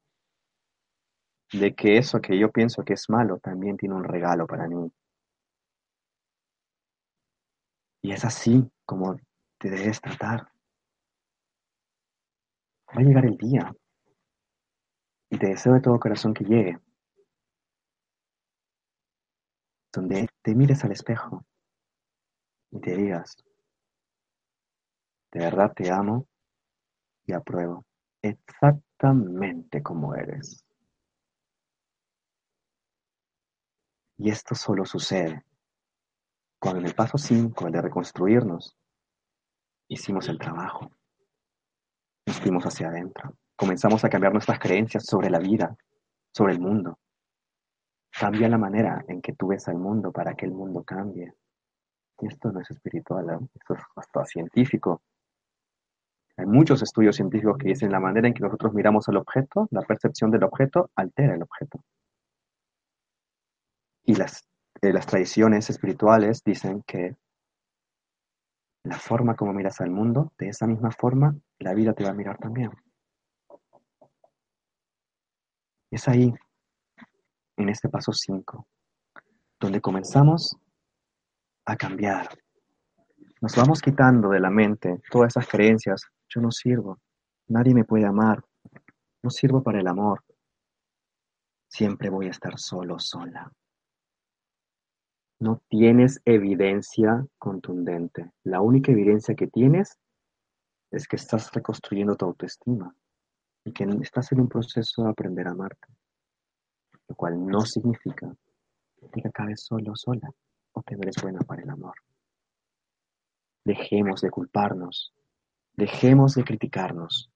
Speaker 2: de que eso que yo pienso que es malo también tiene un regalo para mí. Y es así como te debes tratar. Va a llegar el día. Y te deseo de todo corazón que llegue. Donde te mires al espejo y te digas, de verdad te amo y apruebo exactamente como eres. Y esto solo sucede cuando en el paso 5, el de reconstruirnos, hicimos el trabajo. Nos fuimos hacia adentro, comenzamos a cambiar nuestras creencias sobre la vida, sobre el mundo. Cambia la manera en que tú ves al mundo para que el mundo cambie. Y esto no es espiritual, esto es hasta científico. Hay muchos estudios científicos que dicen la manera en que nosotros miramos al objeto, la percepción del objeto, altera el objeto. Y las, eh, las tradiciones espirituales dicen que la forma como miras al mundo, de esa misma forma, la vida te va a mirar también. Es ahí, en este paso 5, donde comenzamos a cambiar. Nos vamos quitando de la mente todas esas creencias. Yo no sirvo, nadie me puede amar, no sirvo para el amor, siempre voy a estar solo, sola. No tienes evidencia contundente. La única evidencia que tienes es que estás reconstruyendo tu autoestima y que estás en un proceso de aprender a amarte, lo cual no significa que acabes solo o sola o que no eres buena para el amor. Dejemos de culparnos, dejemos de criticarnos,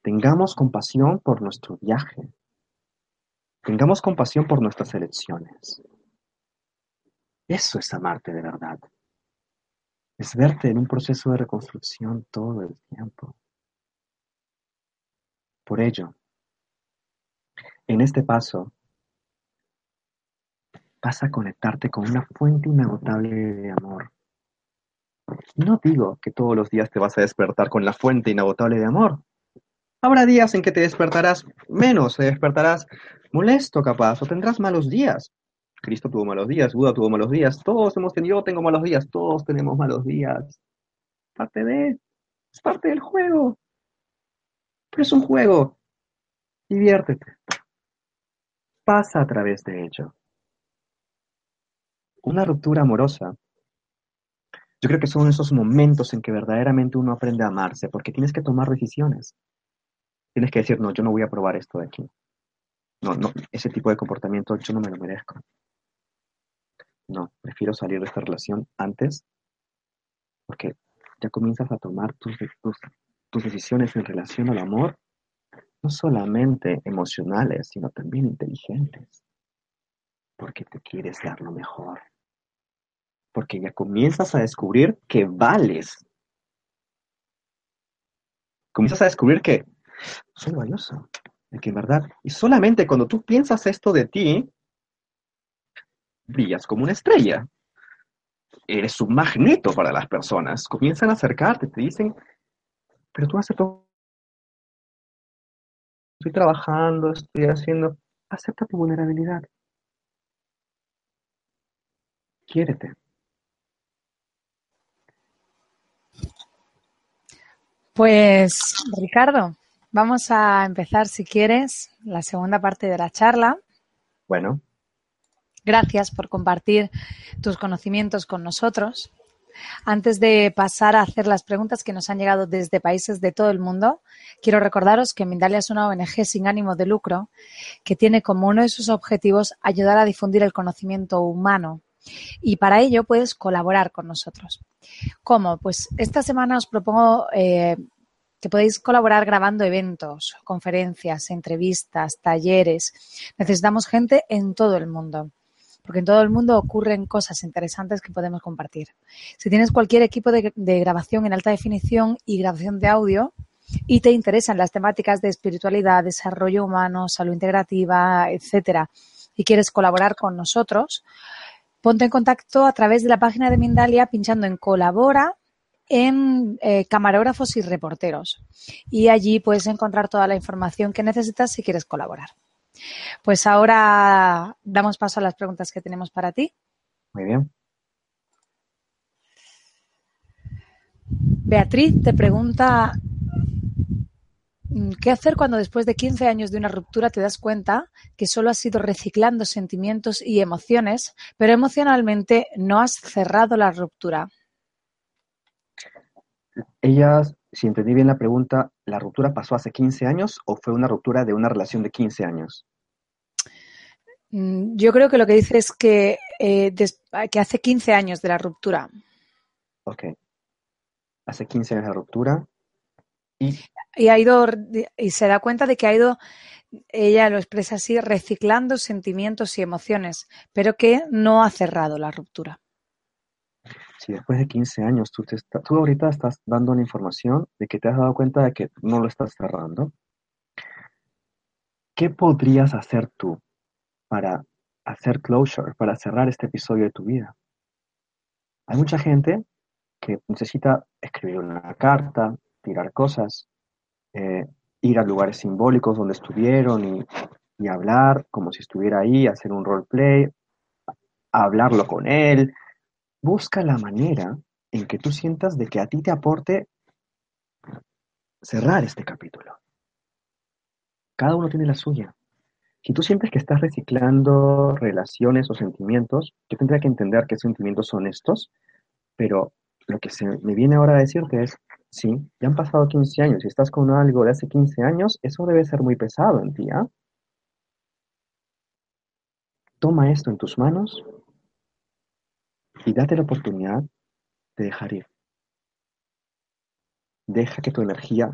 Speaker 2: tengamos compasión por nuestro viaje, tengamos compasión por nuestras elecciones. Eso es amarte de verdad. Es verte en un proceso de reconstrucción todo el tiempo. Por ello, en este paso, vas a conectarte con una fuente inagotable de amor. No digo que todos los días te vas a despertar con la fuente inagotable de amor. Habrá días en que te despertarás menos, te despertarás molesto capaz, o tendrás malos días. Cristo tuvo malos días, Buda tuvo malos días, todos hemos tenido, yo tengo malos días, todos tenemos malos días. Parte de, es parte del juego. Pero es un juego. Diviértete. Pasa a través de ello. Una ruptura amorosa. Yo creo que son esos momentos en que verdaderamente uno aprende a amarse, porque tienes que tomar decisiones. Tienes que decir, no, yo no voy a probar esto de aquí. No, no, ese tipo de comportamiento yo no me lo merezco. No, prefiero salir de esta relación antes porque ya comienzas a tomar tus, tus, decisiones en relación al amor, no solamente emocionales, sino también inteligentes, porque te quieres dar lo mejor, porque ya comienzas a descubrir que vales, comienzas a descubrir que soy valioso, verdad, y solamente cuando tú piensas esto de ti, brillas como una estrella. Eres un magneto para las personas. Comienzan a acercarte, te dicen, pero tú haces todo. Estoy trabajando, estoy haciendo. Acepta tu vulnerabilidad. Quiérete.
Speaker 1: Pues, Ricardo, vamos a empezar, si quieres, la segunda parte de la charla.
Speaker 2: Bueno.
Speaker 1: Gracias por compartir tus conocimientos con nosotros. Antes de pasar a hacer las preguntas que nos han llegado desde países de todo el mundo, quiero recordaros que Mindalia es una ONG sin ánimo de lucro que tiene como uno de sus objetivos ayudar a difundir el conocimiento humano. Y para ello puedes colaborar con nosotros. ¿Cómo? Pues esta semana os propongo eh, que podéis colaborar grabando eventos, conferencias, entrevistas, talleres. Necesitamos gente en todo el mundo porque en todo el mundo ocurren cosas interesantes que podemos compartir. Si tienes cualquier equipo de, grabación en alta definición y grabación de audio y te interesan las temáticas de espiritualidad, desarrollo humano, salud integrativa, etcétera, y quieres colaborar con nosotros, ponte en contacto a través de la página de Mindalia pinchando en colabora en eh, camarógrafos y reporteros. Y allí puedes encontrar toda la información que necesitas si quieres colaborar. Pues ahora damos paso a las preguntas que tenemos para ti.
Speaker 2: Muy bien.
Speaker 1: Beatriz te pregunta, ¿qué hacer cuando después de 15 años de una ruptura te das cuenta que solo has ido reciclando sentimientos y emociones, pero emocionalmente no has cerrado la ruptura?
Speaker 2: Ella, si entendí bien la pregunta, ¿la ruptura pasó hace 15 años o fue una ruptura de una relación de 15 años?
Speaker 1: Mm, yo creo que lo que dice es que, eh, que hace 15 años de la ruptura.
Speaker 2: Ok. Hace 15 años de la ruptura.
Speaker 1: Y, y, ha ido, y se da cuenta de que ha ido, ella lo expresa así, reciclando sentimientos y emociones, pero que no ha cerrado la ruptura.
Speaker 2: Si después de 15 años tú, te ahorita estás dando una información de que te has dado cuenta de que no lo estás cerrando, ¿qué podrías hacer tú para hacer closure, para cerrar este episodio de tu vida? Hay mucha gente que necesita escribir una carta, tirar cosas, eh, ir a lugares simbólicos donde estuvieron y, y, hablar como si estuviera ahí, hacer un roleplay, hablarlo con él. Busca la manera en que tú sientas de que a ti te aporte cerrar este capítulo. Cada uno tiene la suya. Si tú sientes que estás reciclando relaciones o sentimientos, yo tendría que entender qué sentimientos son estos, pero lo que se me viene ahora a decirte es, sí, ya han pasado 15 años, si estás con algo de hace 15 años, eso debe ser muy pesado en ti, ¿ah? Toma esto en tus manos y date la oportunidad de dejar ir. Deja que tu energía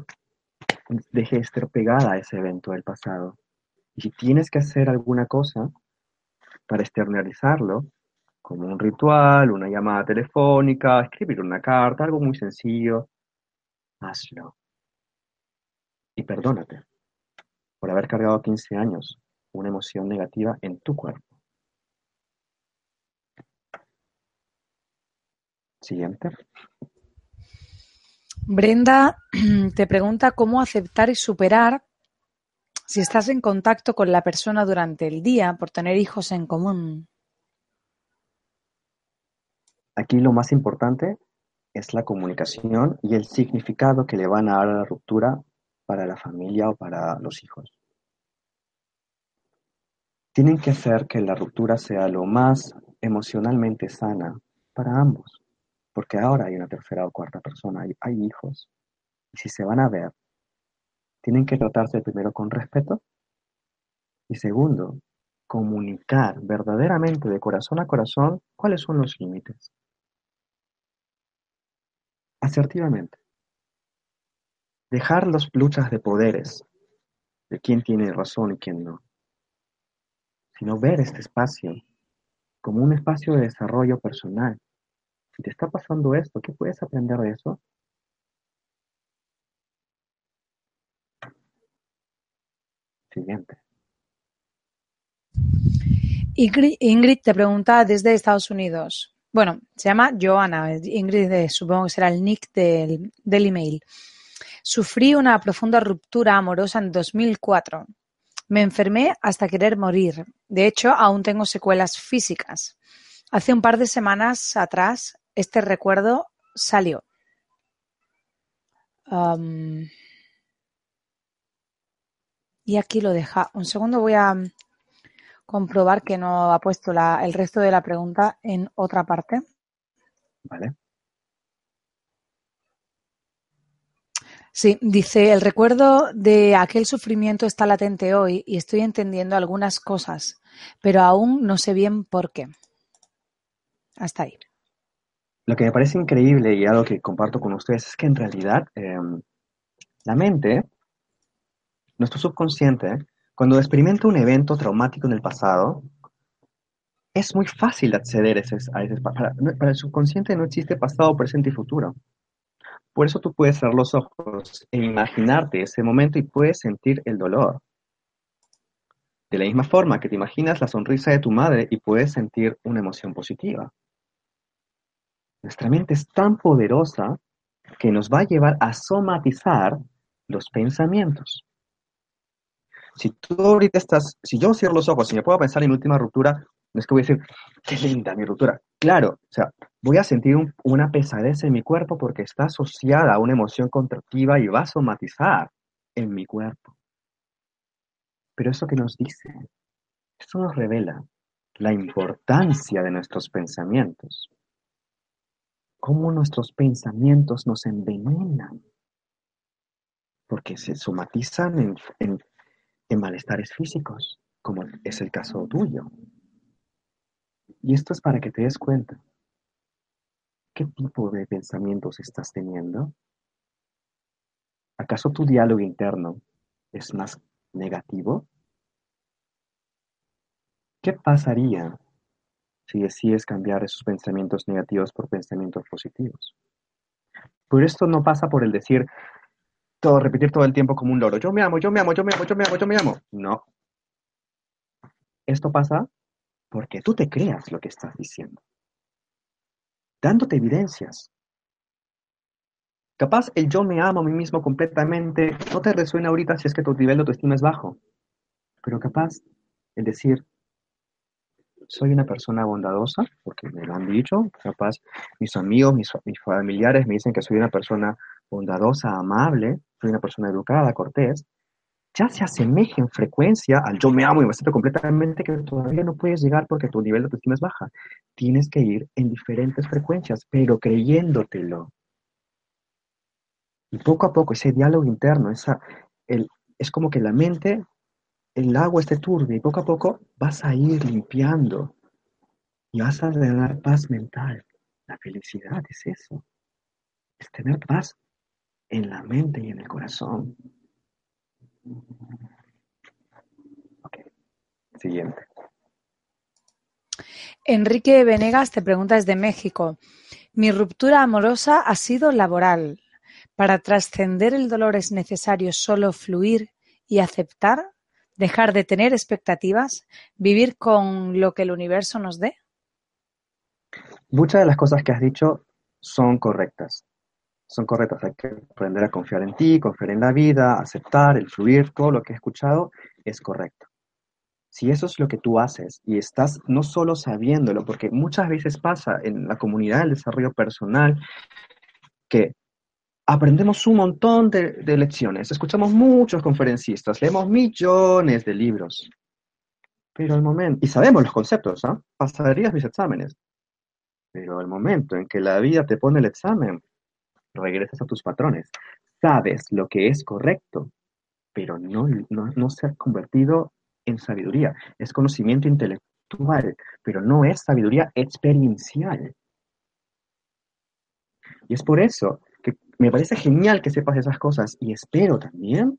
Speaker 2: deje de estar pegada a ese evento del pasado. Y si tienes que hacer alguna cosa para externalizarlo, como un ritual, una llamada telefónica, escribir una carta, algo muy sencillo, hazlo. Y perdónate por haber cargado 15 años una emoción negativa en tu cuerpo. Siguiente.
Speaker 1: Brenda te pregunta cómo aceptar y superar si estás en contacto con la persona durante el día por tener hijos en común.
Speaker 2: Aquí lo más importante es la comunicación y el significado que le van a dar a la ruptura para la familia o para los hijos. Tienen que hacer que la ruptura sea lo más emocionalmente sana para ambos porque ahora hay una tercera o cuarta persona, hay, hijos. Y si se van a ver, tienen que tratarse primero con respeto y segundo, comunicar verdaderamente de corazón a corazón cuáles son los límites. Asertivamente. Dejar las luchas de poderes, de quién tiene razón y quién no, sino ver este espacio como un espacio de desarrollo personal si te está pasando esto, ¿qué puedes aprender de eso? Siguiente.
Speaker 1: Ingrid, te pregunta desde Estados Unidos. Bueno, se llama Joana. Ingrid, eh, supongo que será el nick del, del email. Sufrí una profunda ruptura amorosa en 2004. Me enfermé hasta querer morir. De hecho, aún tengo secuelas físicas. Hace un par de semanas atrás este recuerdo salió. y aquí lo deja. Un segundo voy a comprobar que no ha puesto el resto de la pregunta en otra parte.
Speaker 2: Vale.
Speaker 1: Sí, dice, el recuerdo de aquel sufrimiento está latente hoy y estoy entendiendo algunas cosas, pero aún no sé bien por qué. Hasta ahí.
Speaker 2: Lo que me parece increíble y algo que comparto con ustedes es que en realidad em, la mente, nuestro subconsciente, cuando experimenta un evento traumático en el pasado, es muy fácil acceder a ese, para, para, el subconsciente no existe pasado, presente y futuro. Por eso tú puedes cerrar los ojos e imaginarte ese momento y puedes sentir el dolor. De la misma forma que te imaginas la sonrisa de tu madre y puedes sentir una emoción positiva. Nuestra mente es tan poderosa que nos va a llevar a somatizar los pensamientos. Si tú ahorita estás, si yo cierro los ojos y me puedo pensar en mi última ruptura, no es que voy a decir, qué linda mi ruptura. Claro, o sea, voy a sentir una pesadez en mi cuerpo porque está asociada a una emoción contractiva y va a somatizar en mi cuerpo. Pero eso que nos dice, eso nos revela la importancia de nuestros pensamientos cómo nuestros pensamientos nos envenenan, porque se somatizan en, malestares físicos, como es el caso tuyo. Y esto es para que te des cuenta. ¿Qué tipo de pensamientos estás teniendo? ¿Acaso tu diálogo interno es más negativo? ¿Qué pasaría si decides cambiar esos pensamientos negativos por pensamientos positivos? Pero esto no pasa por el decir, todo, repetir todo el tiempo como un loro, yo me amo, yo me amo, yo me amo, yo me amo, yo me amo. No. Esto pasa porque tú te creas lo que estás diciendo, dándote evidencias. Capaz el yo me amo a mí mismo completamente no te resuena ahorita si es que tu nivel de autoestima es bajo, pero capaz el decir, soy una persona bondadosa, porque me lo han dicho, capaz mis amigos, mis, familiares me dicen que soy una persona bondadosa, amable, soy una persona educada, cortés, ya se asemeja en frecuencia al yo me amo y me acepto completamente que todavía no puedes llegar porque tu nivel de autoestima es baja. Tienes que ir en diferentes frecuencias, pero creyéndotelo. Y poco a poco ese diálogo interno, esa, el, es como que la mente el agua esté turbia y poco a poco vas a ir limpiando y vas a ganar paz mental. La felicidad es eso, es tener paz en la mente y en el corazón. Ok, siguiente.
Speaker 1: Enrique Venegas te pregunta desde México. Mi ruptura amorosa ha sido laboral. Para trascender el dolor es necesario solo fluir y aceptar dejar de tener expectativas, vivir con lo que el universo nos dé?
Speaker 2: Muchas de las cosas que has dicho son correctas. Son correctas. Hay que aprender a confiar en ti, confiar en la vida, aceptar, el fluir, todo lo que he escuchado es correcto. Si eso es lo que tú haces y estás no solo sabiéndolo, porque muchas veces pasa en la comunidad del desarrollo personal que aprendemos un montón de, lecciones, escuchamos muchos conferencistas, leemos millones de libros, pero el momento, y sabemos los conceptos, ¿ah? pasarías mis exámenes, pero el momento en que la vida te pone el examen, regresas a tus patrones, sabes lo que es correcto, pero no, no, no se ha convertido en sabiduría, es conocimiento intelectual, pero no es sabiduría experiencial. Y es por eso me parece genial que sepas esas cosas y espero también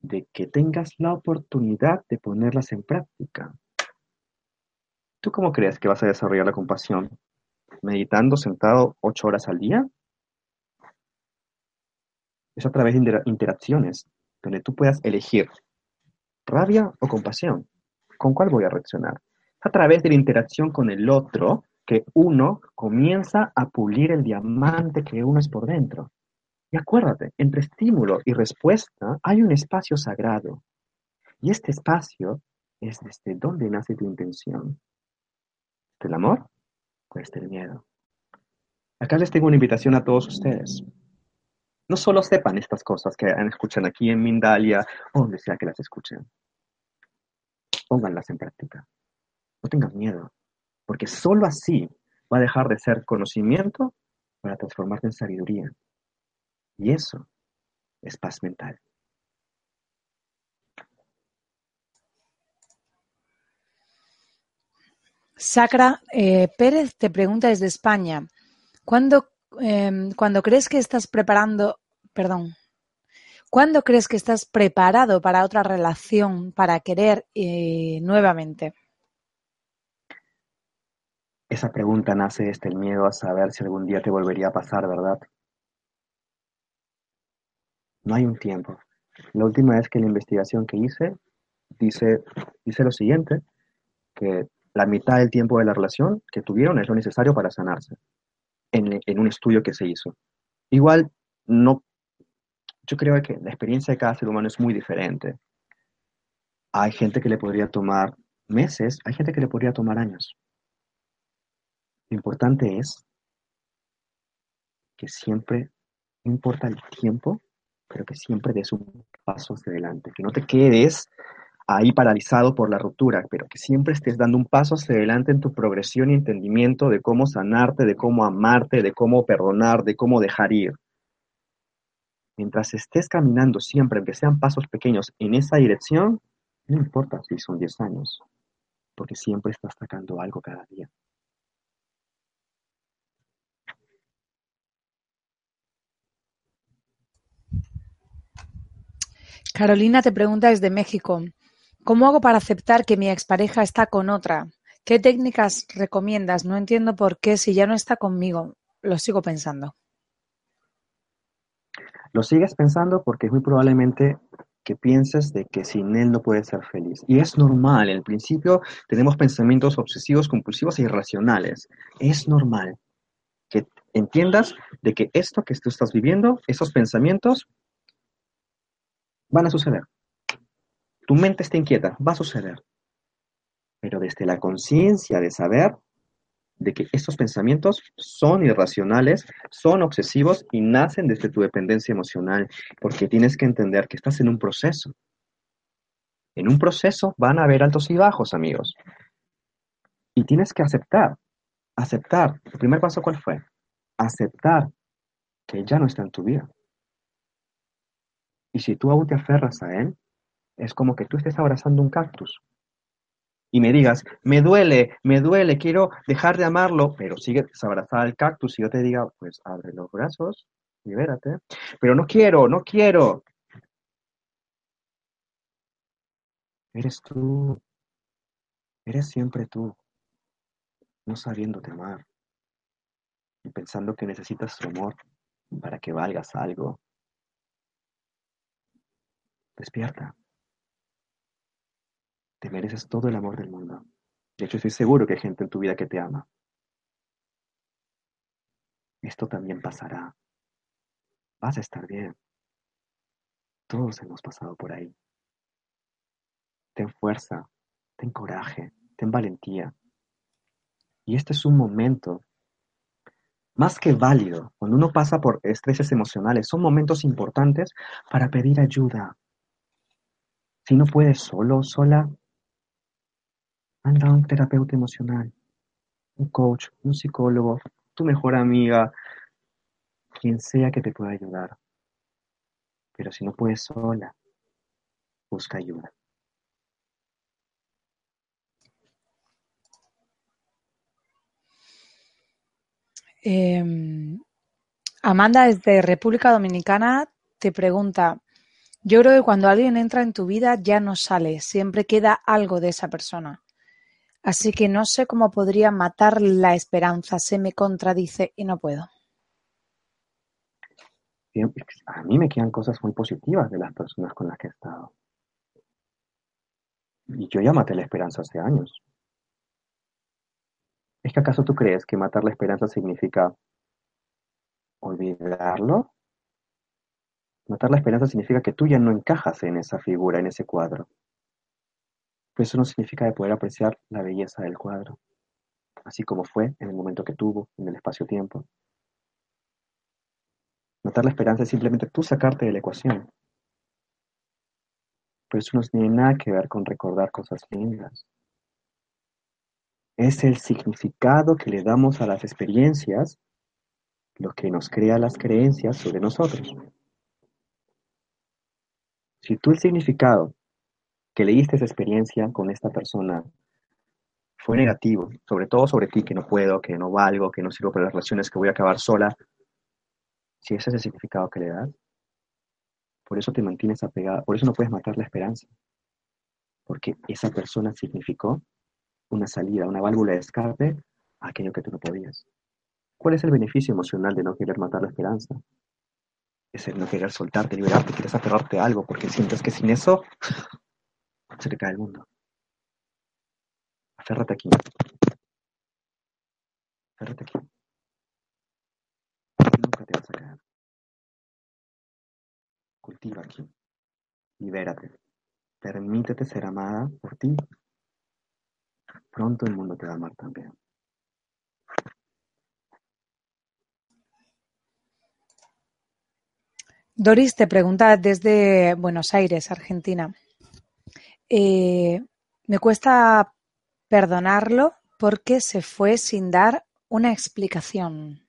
Speaker 2: de que tengas la oportunidad de ponerlas en práctica. ¿Tú cómo crees que vas a desarrollar la compasión? ¿Meditando sentado ocho horas al día? Es a través de interacciones donde tú puedas elegir rabia o compasión. ¿Con cuál voy a reaccionar? A través de la interacción con el otro que uno comienza a pulir el diamante que uno es por dentro. Y acuérdate, entre estímulo y respuesta hay un espacio sagrado. Y este espacio es desde donde nace tu intención. ¿Del amor o desde el miedo? Acá les tengo una invitación a todos ustedes. No solo sepan estas cosas que escuchan aquí en Mindalia o donde sea que las escuchen. Pónganlas en práctica. No tengan miedo, porque solo así va a dejar de ser conocimiento para transformarse en sabiduría. Y eso es paz mental.
Speaker 1: Sacra eh, Pérez te pregunta desde España, ¿cuándo, cuando crees que estás preparando, perdón, ¿cuándo crees que estás preparado para otra relación, para querer eh, nuevamente?
Speaker 2: Esa pregunta nace desde el miedo a saber si algún día te volvería a pasar, ¿verdad? No hay un tiempo. La última vez que la investigación que hice dice, dice lo siguiente, que la mitad del tiempo de la relación que tuvieron es lo necesario para sanarse, en, en un estudio que se hizo. Igual, no, yo creo que la experiencia de cada ser humano es muy diferente. Hay gente que le podría tomar meses, hay gente que le podría tomar años. Lo importante es que siempre, no importa el tiempo, pero que siempre des un paso hacia adelante, que no te quedes ahí paralizado por la ruptura, pero que siempre estés dando un paso hacia adelante en tu progresión y entendimiento de cómo sanarte, de cómo amarte, de cómo perdonar, de cómo dejar ir. Mientras estés caminando siempre, aunque sean pasos pequeños, en esa dirección, no importa si son 10 años, porque siempre estás sacando algo cada día.
Speaker 1: Carolina te pregunta desde México, ¿cómo hago para aceptar que mi expareja está con otra? ¿Qué técnicas recomiendas? No entiendo por qué si ya no está conmigo. Lo sigo pensando.
Speaker 2: Lo sigues pensando porque es muy probablemente que pienses de que sin él no puedes ser feliz. Y es normal, en principio tenemos pensamientos obsesivos, compulsivos e irracionales. Es normal que entiendas de que esto que tú estás viviendo, esos pensamientos, van a suceder. Tu mente está inquieta, va a suceder. Pero desde la conciencia de saber de que estos pensamientos son irracionales, son obsesivos y nacen desde tu dependencia emocional, porque tienes que entender que estás en un proceso. En un proceso van a haber altos y bajos, amigos. Y tienes que aceptar, aceptar. El primer paso, ¿cuál fue? Aceptar que ya no está en tu vida. Y si tú aún te aferras a él, es como que tú estés abrazando un cactus y me digas, me duele, me duele, quiero dejar de amarlo, pero sigue abrazar al cactus y yo te diga, pues abre los brazos, libérate, pero no quiero, no quiero. Eres tú, eres siempre tú, no sabiéndote amar y pensando que necesitas su amor para que valgas algo. Despierta. Te mereces todo el amor del mundo. De hecho, estoy seguro que hay gente en tu vida que te ama. Esto también pasará. Vas a estar bien. Todos hemos pasado por ahí. Ten fuerza, ten coraje, ten valentía. Y este es un momento más que válido. Cuando uno pasa por estreses emocionales, son momentos importantes para pedir ayuda. Si no puedes solo, sola, anda a un terapeuta emocional, un coach, un psicólogo, tu mejor amiga, quien sea que te pueda ayudar. Pero si no puedes sola, busca ayuda.
Speaker 1: Em, Amanda desde República Dominicana te pregunta, yo creo que cuando alguien entra en tu vida ya no sale, siempre queda algo de esa persona. Así que no sé cómo podría matar la esperanza, se me contradice y no puedo.
Speaker 2: A mí me quedan cosas muy positivas de las personas con las que he estado. Y yo ya maté la esperanza hace años. ¿Es que acaso tú crees que matar la esperanza significa olvidarlo? Matar la esperanza significa que tú ya no encajas en esa figura, en ese cuadro. Pero eso no significa de poder apreciar la belleza del cuadro, así como fue en el momento que tuvo, en el espacio-tiempo. Notar la esperanza es simplemente tú sacarte de la ecuación. Pero eso no tiene nada que ver con recordar cosas lindas. Es el significado que le damos a las experiencias lo que nos crea las creencias sobre nosotros. Si tú el significado que leíste esa experiencia con esta persona fue negativo, sobre todo sobre ti, que no puedo, que no valgo, que no sirvo para las relaciones, que voy a acabar sola, si ese es el significado que le das, por eso te mantienes apegada, por eso no puedes matar la esperanza, porque esa persona significó una salida, una válvula de escape a aquello que tú no podías. ¿Cuál es el beneficio emocional de no querer matar la esperanza? Es el no querer soltarte, liberarte, quieres aferrarte a algo, porque sientes que sin eso se te cae el mundo. Aférrate aquí. Aférrate aquí. Nunca te vas a caer. Cultiva aquí. Libérate. Permítete ser amada por ti. Pronto el mundo te va a amar también.
Speaker 1: Doris te pregunta desde Buenos Aires, Argentina. Eh, me cuesta perdonarlo porque se fue sin dar una explicación.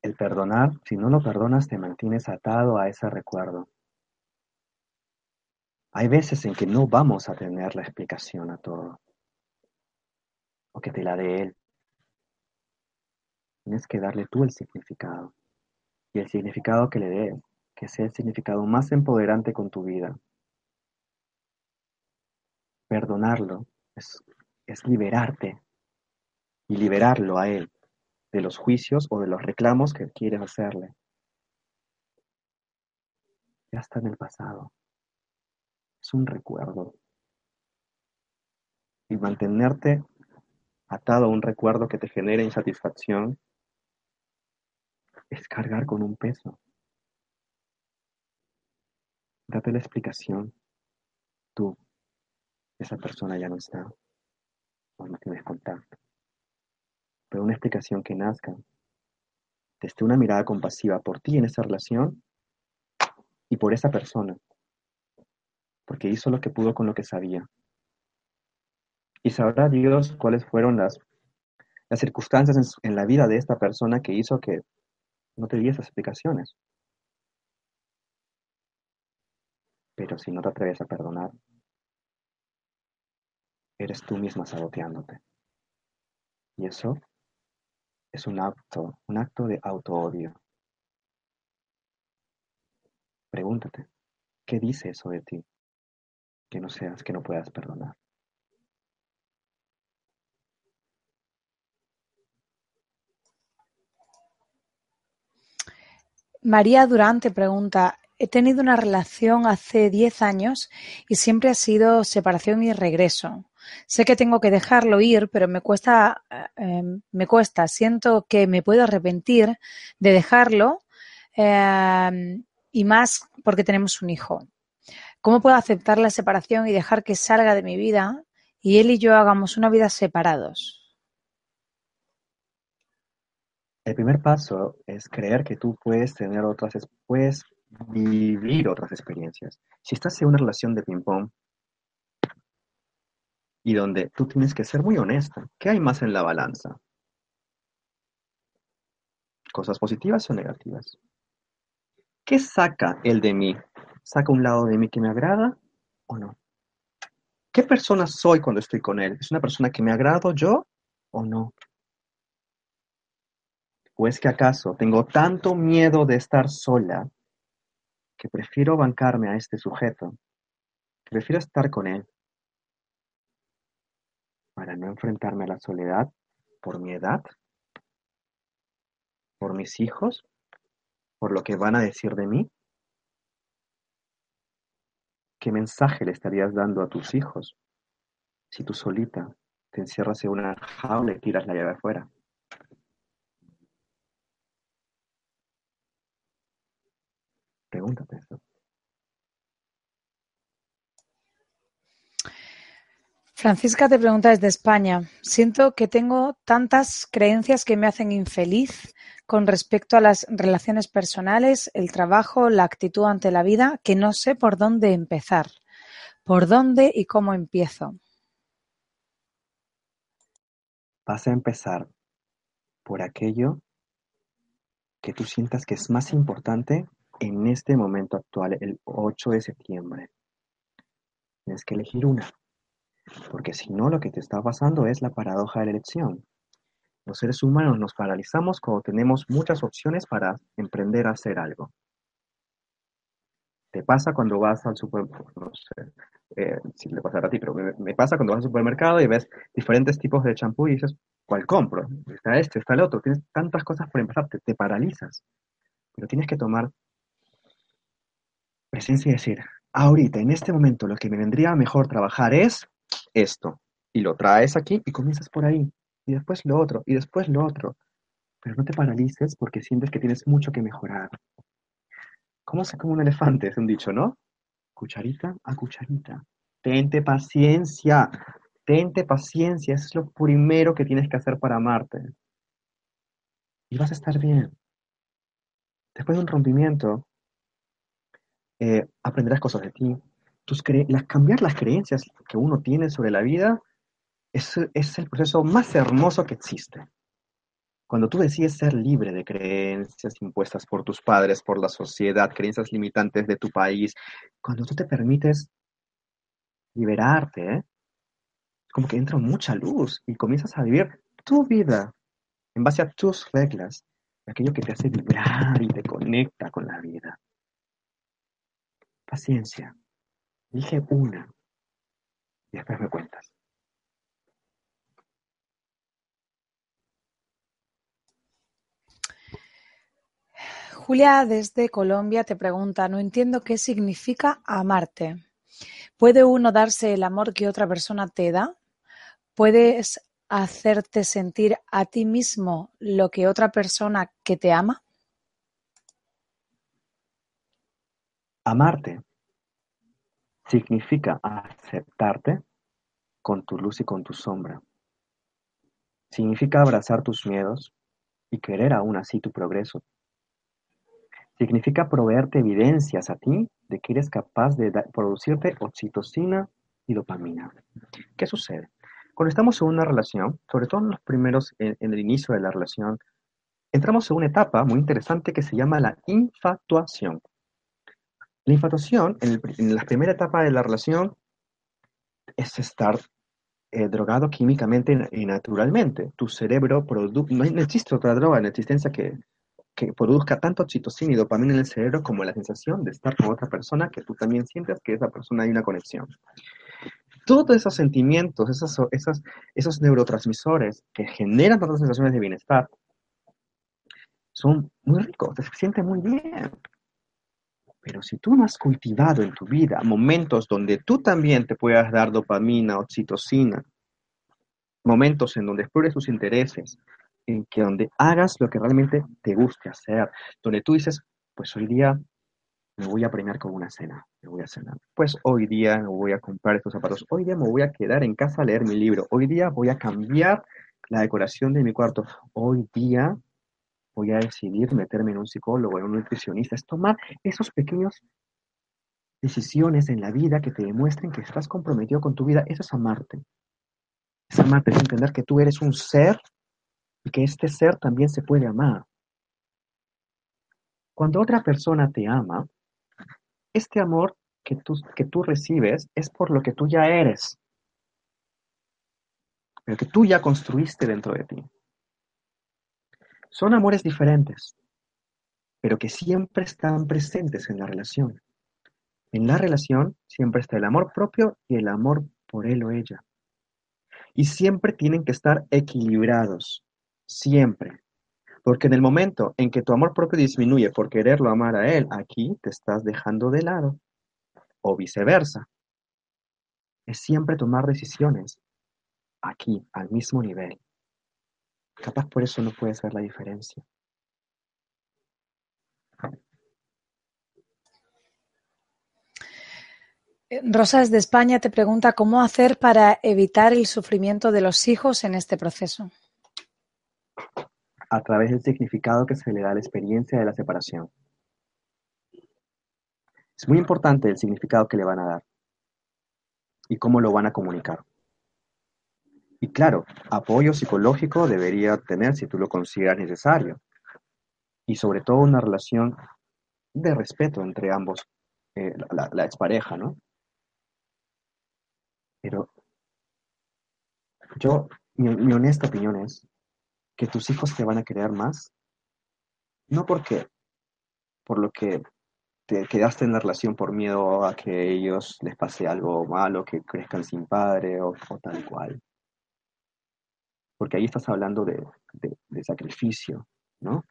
Speaker 2: El perdonar, si no lo perdonas, te mantienes atado a ese recuerdo. Hay veces en que no vamos a tener la explicación a todo, o que te la dé él. Tienes que darle tú el significado. Y el significado que le des, que sea el significado más empoderante con tu vida. Perdonarlo es, liberarte y liberarlo a él de los juicios o de los reclamos que quieres hacerle. Ya está en el pasado. Es un recuerdo. Y mantenerte atado a un recuerdo que te genere insatisfacción es cargar con un peso. Date la explicación. Tú, esa persona ya no está. O no tienes contacto. Pero una explicación que nazca desde una mirada compasiva por ti en esa relación y por esa persona. Porque hizo lo que pudo con lo que sabía. Y sabrá Dios cuáles fueron las, las circunstancias en, en la vida de esta persona que hizo que no te di esas explicaciones. Pero si no te atreves a perdonar, eres tú misma saboteándote. Y eso es un acto, un acto de auto-odio. Pregúntate, ¿qué dice eso de ti? Que no seas, que no puedas perdonar.
Speaker 1: María Durante pregunta, he tenido una relación hace 10 años y siempre ha sido separación y regreso. Sé que tengo que dejarlo ir, pero me cuesta, eh, me cuesta, siento que me puedo arrepentir de dejarlo eh, y más porque tenemos un hijo. ¿Cómo puedo aceptar la separación y dejar que salga de mi vida y él y yo hagamos una vida separados?
Speaker 2: El primer paso es creer que tú puedes tener otras, puedes vivir otras experiencias. Si estás en una relación de ping-pong y donde tú tienes que ser muy honesta, ¿qué hay más en la balanza? ¿Cosas positivas o negativas? ¿Qué saca el de mí? ¿Saca un lado de mí que me agrada o no? ¿Qué persona soy cuando estoy con él? ¿Es una persona que me agrado yo o no? ¿O es que acaso tengo tanto miedo de estar sola que prefiero bancarme a este sujeto, prefiero estar con él, para no enfrentarme a la soledad por mi edad, por mis hijos, por lo que van a decir de mí? ¿Qué mensaje le estarías dando a tus hijos si tú solita te encierras en una jaula y tiras la llave afuera? Pregúntate eso.
Speaker 1: Francisca te pregunta desde España. Siento que tengo tantas creencias que me hacen infeliz con respecto a las relaciones personales, el trabajo, la actitud ante la vida, que no sé por dónde empezar. ¿Por dónde y cómo empiezo?
Speaker 2: Vas a empezar por aquello que tú sientas que es más importante en este momento actual, el 8 de septiembre. Tienes que elegir una, porque si no lo que te está pasando es la paradoja de la elección. Los seres humanos nos paralizamos cuando tenemos muchas opciones para emprender a hacer algo. Te pasa cuando vas al supermercado, no sé eh, si le pasará a ti, pero me, pasa cuando vas al supermercado y ves diferentes tipos de champú y dices, ¿cuál compro? Está este, está el otro, tienes tantas cosas por empezar, te, te paralizas. Pero tienes que tomar presencia y decir, ahorita, en este momento, lo que me vendría mejor trabajar es esto. Y lo traes aquí y comienzas por ahí. Y después lo otro, y después lo otro. Pero no te paralices porque sientes que tienes mucho que mejorar. ¿Cómo se come un elefante? Es un dicho, ¿no? Cucharita a cucharita. Tente paciencia. Tente paciencia. Eso es lo primero que tienes que hacer para amarte. Y vas a estar bien. Después de un rompimiento, eh, aprenderás cosas de ti. Tus las, cambiar las creencias que uno tiene sobre la vida es, es el proceso más hermoso que existe. Cuando tú decides ser libre de creencias impuestas por tus padres, por la sociedad, creencias limitantes de tu país, cuando tú te permites liberarte, ¿eh? como que entra mucha luz y comienzas a vivir tu vida, en base a tus reglas, aquello que te hace vibrar y te conecta con la vida. Paciencia. Dije una y después me cuentas.
Speaker 1: Julia desde Colombia te pregunta, no entiendo qué significa amarte. ¿Puede uno darse el amor que otra persona te da? ¿Puedes hacerte sentir a ti mismo lo que otra persona que te ama?
Speaker 2: Amarte significa aceptarte con tu luz y con tu sombra. Significa abrazar tus miedos y querer aún así tu progreso. Significa proveerte evidencias a ti de que eres capaz de producirte oxitocina y dopamina. ¿Qué sucede? Cuando estamos en una relación, sobre todo en los primeros, en, el inicio de la relación, entramos en una etapa muy interesante que se llama la infatuación. La infatuación, en, la primera etapa de la relación, es estar eh, drogado químicamente y naturalmente. Tu cerebro produce, no, existe otra droga en existencia que, que produzca tanto oxitocina y dopamina en el cerebro como la sensación de estar con otra persona que tú también sientes que esa persona hay una conexión. Todos esos sentimientos, esos, esos, esos neurotransmisores que generan tantas sensaciones de bienestar, son muy ricos, te sientes muy bien. Pero si tú no has cultivado en tu vida momentos donde tú también te puedas dar dopamina, oxitocina, momentos en donde explores tus intereses, en que donde hagas lo que realmente te guste hacer, donde tú dices, pues hoy día me voy a premiar con una cena, me voy a cenar. Pues hoy día me voy a comprar estos zapatos, hoy día me voy a quedar en casa a leer mi libro, hoy día voy a cambiar la decoración de mi cuarto, hoy día voy a decidir meterme en un psicólogo, en un nutricionista, es tomar esos pequeños decisiones en la vida que te demuestren que estás comprometido con tu vida, eso es amarte. Es amarte, es entender que tú eres un ser y que este ser también se puede amar. Cuando otra persona te ama, este amor que tú, que tú recibes es por lo que tú ya eres, lo que tú ya construiste dentro de ti. Son amores diferentes, pero que siempre están presentes en la relación. En la relación siempre está el amor propio y el amor por él o ella. Y siempre tienen que estar equilibrados siempre. Porque en el momento en que tu amor propio disminuye por quererlo amar a él, aquí te estás dejando de lado. O viceversa. Es siempre tomar decisiones aquí, al mismo nivel. Capaz por eso no puedes ver la diferencia.
Speaker 1: Rosas de España te pregunta cómo hacer para evitar el sufrimiento de los hijos en este proceso
Speaker 2: a través del significado que se le da a la experiencia de la separación. Es muy importante el significado que le van a dar y cómo lo van a comunicar. Y claro, apoyo psicológico debería tener si tú lo consideras necesario. Y sobre todo una relación de respeto entre ambos, eh, la, expareja, ¿no? Pero yo, mi honesta opinión es que tus hijos te van a querer más, no porque por lo que te quedaste en la relación por miedo a que ellos les pase algo malo, que crezcan sin padre o, tal cual. Porque ahí estás hablando de, sacrificio, ¿no?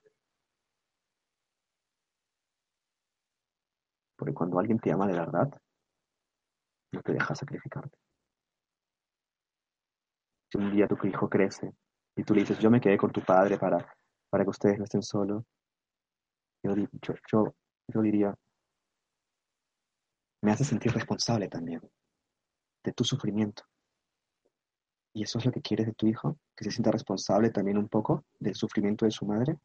Speaker 2: Porque cuando alguien te ama de verdad, no te deja sacrificarte. Si un día tu hijo crece y tú le dices, yo me quedé con tu padre para, para que ustedes no estén solos, yo, yo, yo, diría, me hace sentir responsable también de tu sufrimiento. ¿Y eso es lo que quieres de tu hijo? ¿Que se sienta responsable también un poco del sufrimiento de su madre?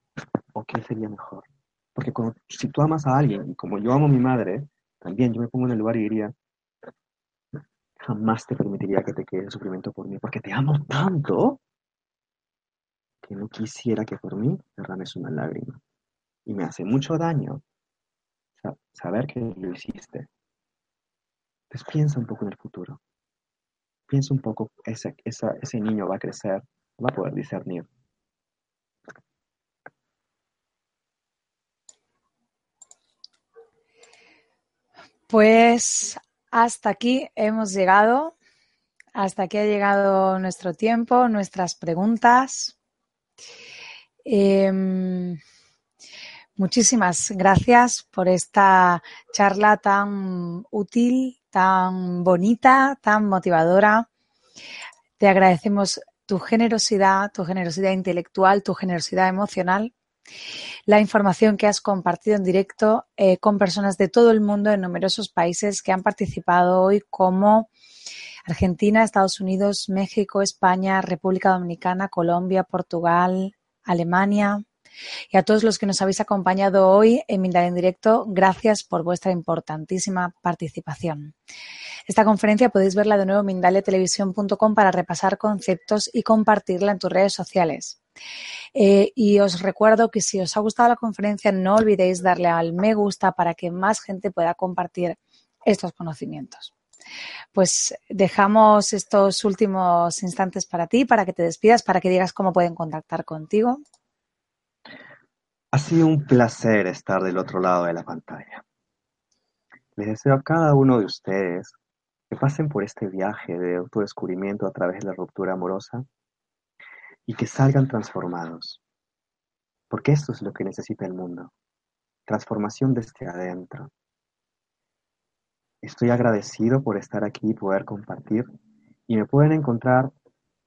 Speaker 2: ¿O qué sería mejor? Porque si tú amas a alguien, y como yo amo a mi madre, también yo me pongo en el lugar y diría, jamás te permitiría que te quede el sufrimiento por mí, porque te amo tanto que no quisiera que por mí derrames una lágrima. Y me hace mucho daño saber que lo hiciste. Pues piensa un poco en el futuro pienso un poco, ese, ese niño va a crecer, va a poder discernir.
Speaker 1: Pues hasta aquí hemos llegado, hasta aquí ha llegado nuestro tiempo, nuestras preguntas. Em, muchísimas gracias por esta charla tan útil, tan bonita, tan motivadora. Te agradecemos tu generosidad, tu generosidad intelectual, tu generosidad emocional, la información que has compartido en directo eh, con personas de todo el mundo en numerosos países que han participado hoy como Argentina, Estados Unidos, México, España, República Dominicana, Colombia, Portugal, Alemania. Y a todos los que nos habéis acompañado hoy en Mindalia en directo, gracias por vuestra importantísima participación. Esta conferencia podéis verla de nuevo en mindaliatelevisión.com para repasar conceptos y compartirla en tus redes sociales. Eh, y os recuerdo que si os ha gustado la conferencia, no olvidéis darle al me gusta para que más gente pueda compartir estos conocimientos. Pues dejamos estos últimos instantes para ti, para que te despidas, para que digas cómo pueden contactar contigo.
Speaker 2: Ha sido un placer estar del otro lado de la pantalla. Les deseo a cada uno de ustedes que pasen por este viaje de autodescubrimiento a través de la ruptura amorosa y que salgan transformados. Porque esto es lo que necesita el mundo. Transformación desde adentro. Estoy agradecido por estar aquí y poder compartir. Y me pueden encontrar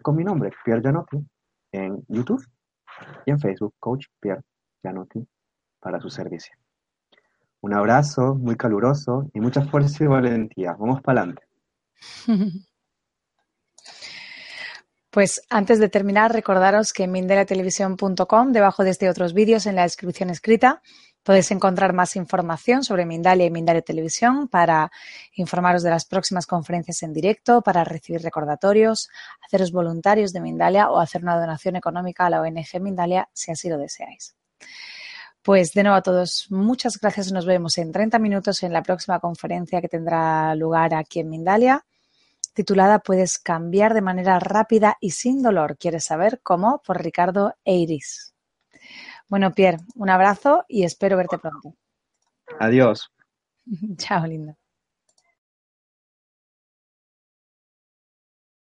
Speaker 2: con mi nombre, Pierre Gianotti, en YouTube y en Facebook, Coach Pierre Para su servicio. Un abrazo muy caluroso y mucha fuerza y valentía. Vamos para adelante.
Speaker 1: Pues antes de terminar, recordaros que en mindaliatelevisión.com, debajo de este y otros vídeos, en la descripción escrita, podéis encontrar más información sobre Mindalia y Mindalia Televisión para informaros de las próximas conferencias en directo, para recibir recordatorios, haceros voluntarios de Mindalia o hacer una donación económica a la ONG Mindalia si así lo deseáis. Pues de nuevo a todos, muchas gracias. Nos vemos en 30 minutos en la próxima conferencia que tendrá lugar aquí en Mindalia titulada Puedes cambiar de manera rápida y sin dolor. ¿Quieres saber cómo? Por Ricardo Eiris. Bueno, Pierre, un abrazo y espero verte pronto.
Speaker 2: Adiós.
Speaker 1: Chao, linda.